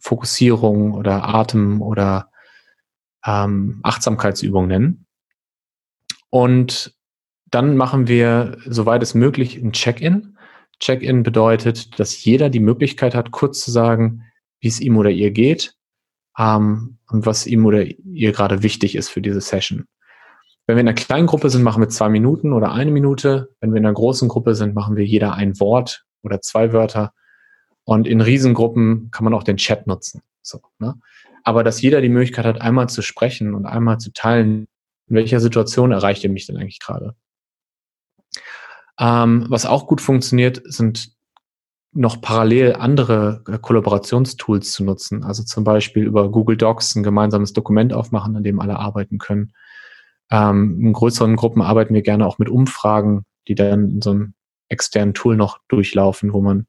Fokussierung oder Atem oder ähm, Achtsamkeitsübung nennen. Und dann machen wir, soweit es möglich, ein Check-in. Check-in bedeutet, dass jeder die Möglichkeit hat, kurz zu sagen, wie es ihm oder ihr geht ähm, und was ihm oder ihr gerade wichtig ist für diese Session. Wenn wir in einer kleinen Gruppe sind, machen wir zwei Minuten oder eine Minute. Wenn wir in einer großen Gruppe sind, machen wir jeder ein Wort oder zwei Wörter. Und in Riesengruppen kann man auch den Chat nutzen. So, ne? Aber dass jeder die Möglichkeit hat, einmal zu sprechen und einmal zu teilen, in welcher Situation erreicht ihr mich denn eigentlich gerade? Ähm, was auch gut funktioniert, sind noch parallel andere äh, Kollaborationstools zu nutzen. Also zum Beispiel über Google Docs ein gemeinsames Dokument aufmachen, an dem alle arbeiten können. Ähm, in größeren Gruppen arbeiten wir gerne auch mit Umfragen, die dann in so einem externen Tool noch durchlaufen, wo man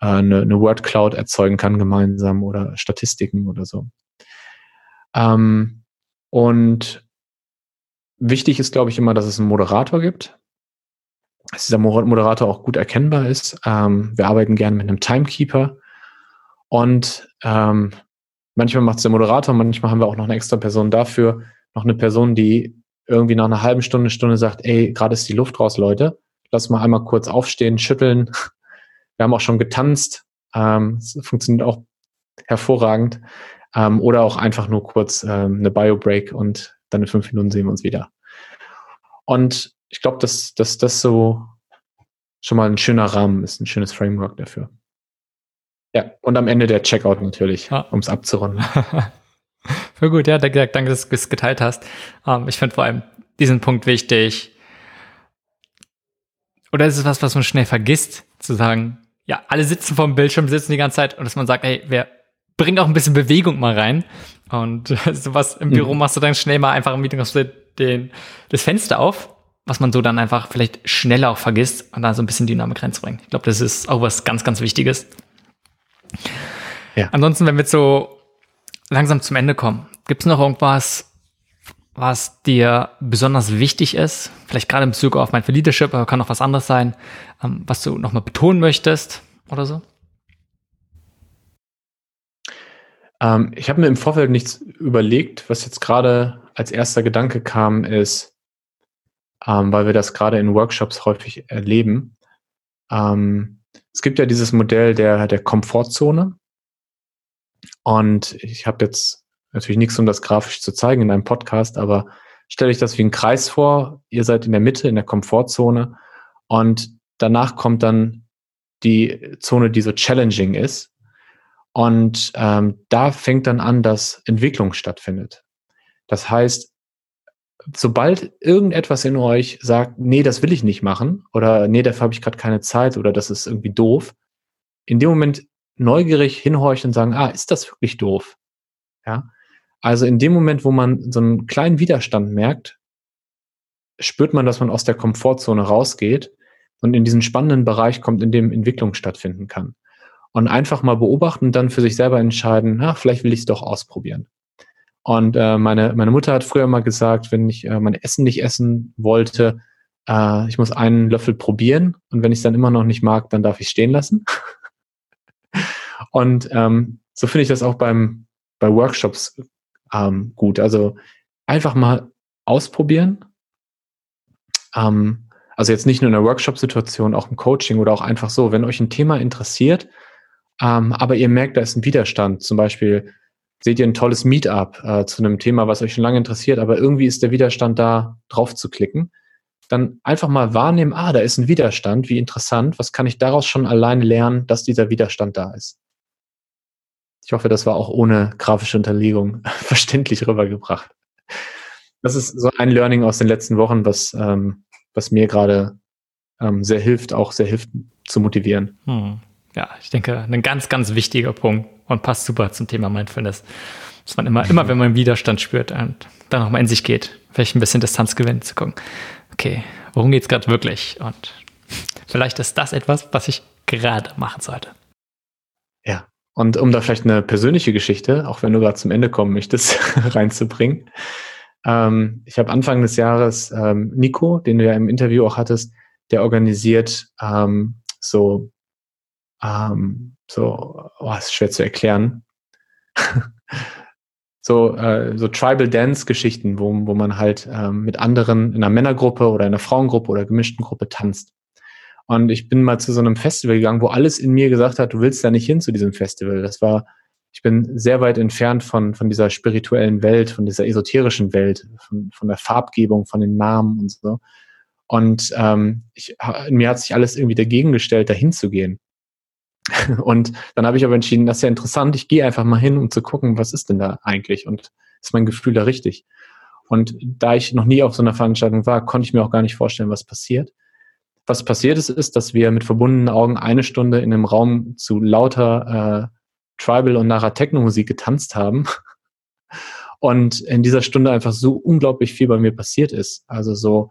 äh, eine, eine Word Cloud erzeugen kann gemeinsam oder Statistiken oder so. Ähm, und wichtig ist, glaube ich, immer, dass es einen Moderator gibt, dass dieser Moderator auch gut erkennbar ist. Ähm, wir arbeiten gerne mit einem Timekeeper und ähm, manchmal macht es der Moderator, manchmal haben wir auch noch eine extra Person dafür, noch eine Person, die irgendwie nach einer halben Stunde, Stunde sagt, ey, gerade ist die Luft raus, Leute. Lass mal einmal kurz aufstehen, schütteln. Wir haben auch schon getanzt. Ähm, funktioniert auch hervorragend. Ähm, oder auch einfach nur kurz ähm, eine Bio-Break und dann in fünf Minuten sehen wir uns wieder. Und ich glaube, dass, dass das so schon mal ein schöner Rahmen ist, ein schönes Framework dafür. Ja, und am Ende der Checkout natürlich, ja. um es abzurunden. Voll gut, ja, danke, danke dass du es geteilt hast. Ähm, ich finde vor allem diesen Punkt wichtig. Oder ist es was, was man schnell vergisst, zu sagen, ja, alle sitzen vor dem Bildschirm, sitzen die ganze Zeit und dass man sagt, hey, wer bringt auch ein bisschen Bewegung mal rein. Und sowas im Büro mhm. machst du dann schnell mal einfach im Meeting hast du den, das Fenster auf, was man so dann einfach vielleicht schneller auch vergisst und da so ein bisschen Dynamik reinzubringen. Ich glaube, das ist auch was ganz, ganz Wichtiges. Ja. Ansonsten, wenn wir jetzt so langsam zum Ende kommen, gibt es noch irgendwas, was dir besonders wichtig ist? Vielleicht gerade im Bezug auf mein Leadership, aber kann auch was anderes sein, ähm, was du nochmal betonen möchtest oder so? Ähm, ich habe mir im Vorfeld nichts überlegt. Was jetzt gerade als erster Gedanke kam, ist, ähm, weil wir das gerade in Workshops häufig erleben. Ähm, es gibt ja dieses Modell der, der Komfortzone. Und ich habe jetzt natürlich nichts, um das grafisch zu zeigen in einem Podcast, aber stelle ich das wie einen Kreis vor. Ihr seid in der Mitte, in der Komfortzone. Und danach kommt dann die Zone, die so challenging ist. Und ähm, da fängt dann an, dass Entwicklung stattfindet. Das heißt, sobald irgendetwas in euch sagt, nee, das will ich nicht machen oder nee, dafür habe ich gerade keine Zeit oder das ist irgendwie doof, in dem Moment neugierig hinhorchen und sagen, ah, ist das wirklich doof? Ja. Also in dem Moment, wo man so einen kleinen Widerstand merkt, spürt man, dass man aus der Komfortzone rausgeht und in diesen spannenden Bereich kommt, in dem Entwicklung stattfinden kann. Und einfach mal beobachten und dann für sich selber entscheiden, na, vielleicht will ich es doch ausprobieren. Und äh, meine, meine Mutter hat früher mal gesagt, wenn ich äh, mein Essen nicht essen wollte Äh, ich muss einen Löffel probieren und wenn ich es dann immer noch nicht mag, dann darf ich stehen lassen. und ähm, so finde ich das auch beim, bei Workshops ähm, gut. Also einfach mal ausprobieren. Ähm, also jetzt nicht nur in der Workshop-Situation, auch im Coaching oder auch einfach so, wenn euch ein Thema interessiert, ähm, aber ihr merkt, da ist ein Widerstand. Zum Beispiel seht ihr ein tolles Meetup äh, zu einem Thema, was euch schon lange interessiert, aber irgendwie ist der Widerstand da, drauf zu klicken. Dann einfach mal wahrnehmen, ah, da ist ein Widerstand, wie interessant, was kann ich daraus schon alleine lernen, dass dieser Widerstand da ist. Ich hoffe, das war auch ohne grafische Unterlegung verständlich rübergebracht. Das ist so ein Learning aus den letzten Wochen, was, ähm, was mir gerade ähm, sehr hilft, auch sehr hilft zu motivieren. Hm ja, ich denke, ein ganz, ganz wichtiger Punkt und passt super zum Thema Mindfulness. Dass man immer, immer wenn man Widerstand spürt und dann nochmal in sich geht, vielleicht ein bisschen Distanz gewinnen zu gucken. Okay, worum geht's gerade wirklich? Und vielleicht ist das etwas, was ich gerade machen sollte. Ja, und um da vielleicht eine persönliche Geschichte, auch wenn du gerade zum Ende kommen möchtest, reinzubringen. Ähm, ich habe Anfang des Jahres ähm, Nico, den du ja im Interview auch hattest, der organisiert ähm, so ähm, so, oh, ist schwer zu erklären. so, äh, so Tribal Dance-Geschichten, wo, wo man halt ähm, mit anderen in einer Männergruppe oder in einer Frauengruppe oder gemischten Gruppe tanzt. Und ich bin mal zu so einem Festival gegangen, wo alles in mir gesagt hat, du willst da nicht hin zu diesem Festival. Das war, ich bin sehr weit entfernt von, von dieser spirituellen Welt, von dieser esoterischen Welt, von, von der Farbgebung, von den Namen und so. Und ähm, ich, in mir hat sich alles irgendwie dagegen gestellt, dahin zu gehen. Und dann habe ich aber entschieden, das ist ja interessant, ich gehe einfach mal hin, um zu gucken, was ist denn da eigentlich und ist mein Gefühl da richtig? Und da ich noch nie auf so einer Veranstaltung war, konnte ich mir auch gar nicht vorstellen, was passiert. Was passiert ist, ist, dass wir mit verbundenen Augen eine Stunde in einem Raum zu lauter äh, Tribal und nachher Techno-Musik getanzt haben. Und in dieser Stunde einfach so unglaublich viel bei mir passiert ist. Also so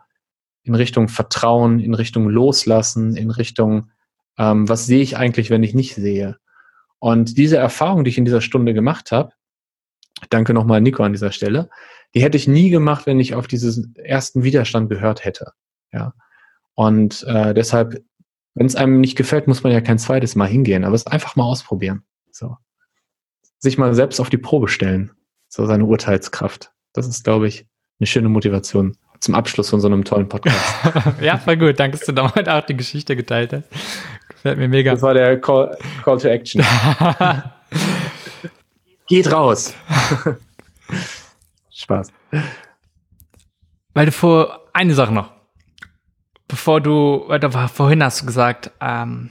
in Richtung Vertrauen, in Richtung Loslassen, in Richtung ähm, was sehe ich eigentlich, wenn ich nicht sehe? Und diese Erfahrung, die ich in dieser Stunde gemacht habe, danke nochmal Nico an dieser Stelle, die hätte ich nie gemacht, wenn ich auf diesen ersten Widerstand gehört hätte. Ja. Und äh, deshalb, wenn es einem nicht gefällt, muss man ja kein zweites Mal hingehen, aber es einfach mal ausprobieren. So. Sich mal selbst auf die Probe stellen. So seine Urteilskraft. Das ist, glaube ich, eine schöne Motivation zum Abschluss von so einem tollen Podcast. ja, voll gut. Danke, dass du da heute auch die Geschichte geteilt hast. Gefällt mir mega. Das war der Call, Call to Action. Geht raus. Spaß. Weil du vor, eine Sache noch. Bevor du, war, vorhin hast du gesagt, ähm,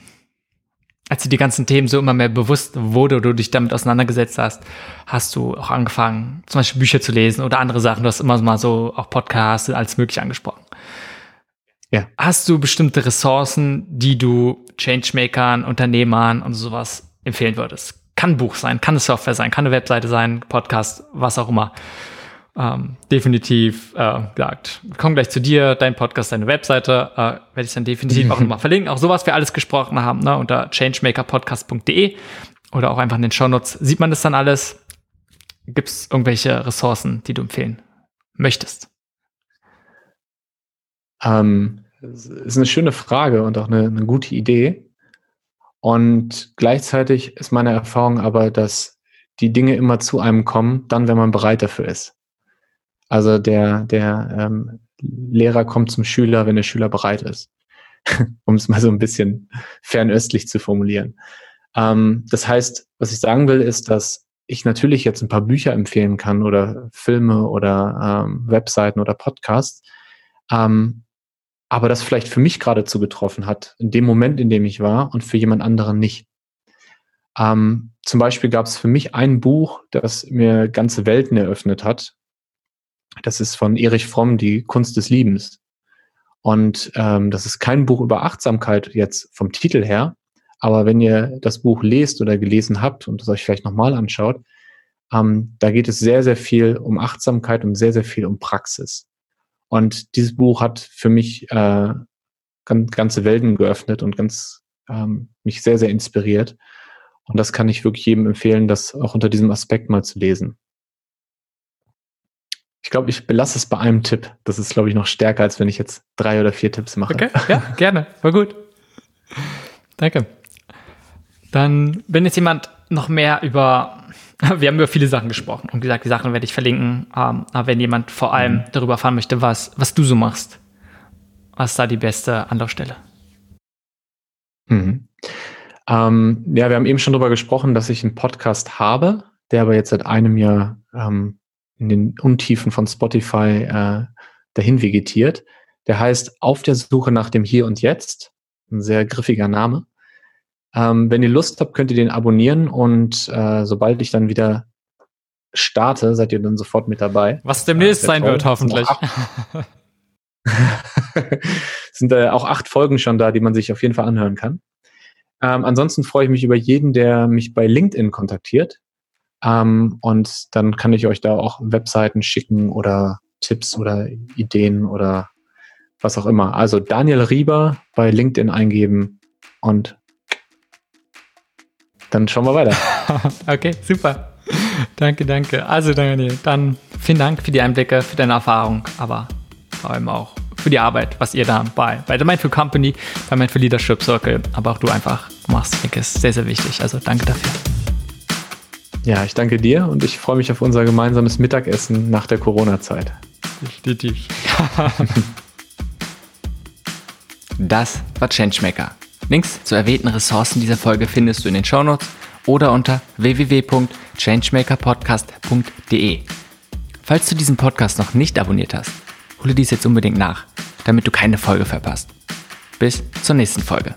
als dir die ganzen Themen so immer mehr bewusst wurde, du dich damit auseinandergesetzt hast, hast du auch angefangen, zum Beispiel Bücher zu lesen oder andere Sachen. Du hast immer mal so auch Podcasts, alles mögliche angesprochen. Ja. Hast du bestimmte Ressourcen, die du Changemakern, Unternehmern und sowas empfehlen würdest? Kann ein Buch sein, kann eine Software sein, kann eine Webseite sein, Podcast, was auch immer. Ähm, definitiv äh, gesagt, komm gleich zu dir, dein Podcast, deine Webseite, äh, werde ich dann definitiv auch nochmal verlinken. Auch sowas wir alles gesprochen haben, ne, unter changemakerpodcast.de oder auch einfach in den Shownotes sieht man das dann alles. Gibt es irgendwelche Ressourcen, die du empfehlen möchtest? Ähm, ist eine schöne Frage und auch eine, eine gute Idee. Und gleichzeitig ist meine Erfahrung aber, dass die Dinge immer zu einem kommen, dann, wenn man bereit dafür ist. Also der, der ähm, Lehrer kommt zum Schüler, wenn der Schüler bereit ist, um es mal so ein bisschen fernöstlich zu formulieren. Ähm, das heißt, was ich sagen will, ist, dass ich natürlich jetzt ein paar Bücher empfehlen kann oder Filme oder ähm, Webseiten oder Podcasts, ähm, aber das vielleicht für mich gerade zugetroffen hat, in dem Moment, in dem ich war und für jemand anderen nicht. Ähm, zum Beispiel gab es für mich ein Buch, das mir ganze Welten eröffnet hat. Das ist von Erich Fromm, Die Kunst des Liebens. Und ähm, das ist kein Buch über Achtsamkeit jetzt vom Titel her, aber wenn ihr das Buch lest oder gelesen habt und es euch vielleicht nochmal anschaut, ähm, da geht es sehr, sehr viel um Achtsamkeit und sehr, sehr viel um Praxis. Und dieses Buch hat für mich äh, ganze Welten geöffnet und ganz ähm, mich sehr, sehr inspiriert. Und das kann ich wirklich jedem empfehlen, das auch unter diesem Aspekt mal zu lesen. Ich glaube, ich belasse es bei einem Tipp. Das ist, glaube ich, noch stärker, als wenn ich jetzt drei oder vier Tipps mache. Okay, ja, gerne. War gut. Danke. Dann, wenn jetzt jemand noch mehr über, wir haben über viele Sachen gesprochen und gesagt, die Sachen werde ich verlinken, ähm, aber wenn jemand vor allem mhm. darüber erfahren möchte, was, was du so machst, was ist da die beste Anlaufstelle? Mhm. Ähm, ja, wir haben eben schon darüber gesprochen, dass ich einen Podcast habe, der aber jetzt seit einem Jahr ähm, in den Untiefen von Spotify äh, dahin vegetiert. Der heißt Auf der Suche nach dem Hier und Jetzt. Ein sehr griffiger Name. Ähm, wenn ihr Lust habt, könnt ihr den abonnieren und äh, sobald ich dann wieder starte, seid ihr dann sofort mit dabei. Was demnächst sein toll. wird, hoffentlich. sind äh, auch acht Folgen schon da, die man sich auf jeden Fall anhören kann. Ähm, ansonsten freue ich mich über jeden, der mich bei LinkedIn kontaktiert. Ähm, und dann kann ich euch da auch Webseiten schicken oder Tipps oder Ideen oder was auch immer. Also Daniel Rieber bei LinkedIn eingeben und dann schauen wir weiter. okay, super. Danke, danke. Also Daniel, dann vielen Dank für die Einblicke, für deine Erfahrung, aber vor allem auch für die Arbeit, was ihr da bei, bei der Mindful Company, bei Mindful Leadership Circle, aber auch du einfach machst. Ich denke, ist sehr, sehr wichtig. Also danke dafür. Ja, ich danke dir und ich freue mich auf unser gemeinsames Mittagessen nach der Corona-Zeit. Definitiv. das war Changemaker. Links zu erwähnten Ressourcen dieser Folge findest du in den Shownotes oder unter www.changemakerpodcast.de. Falls du diesen Podcast noch nicht abonniert hast, hole dies jetzt unbedingt nach, damit du keine Folge verpasst. Bis zur nächsten Folge.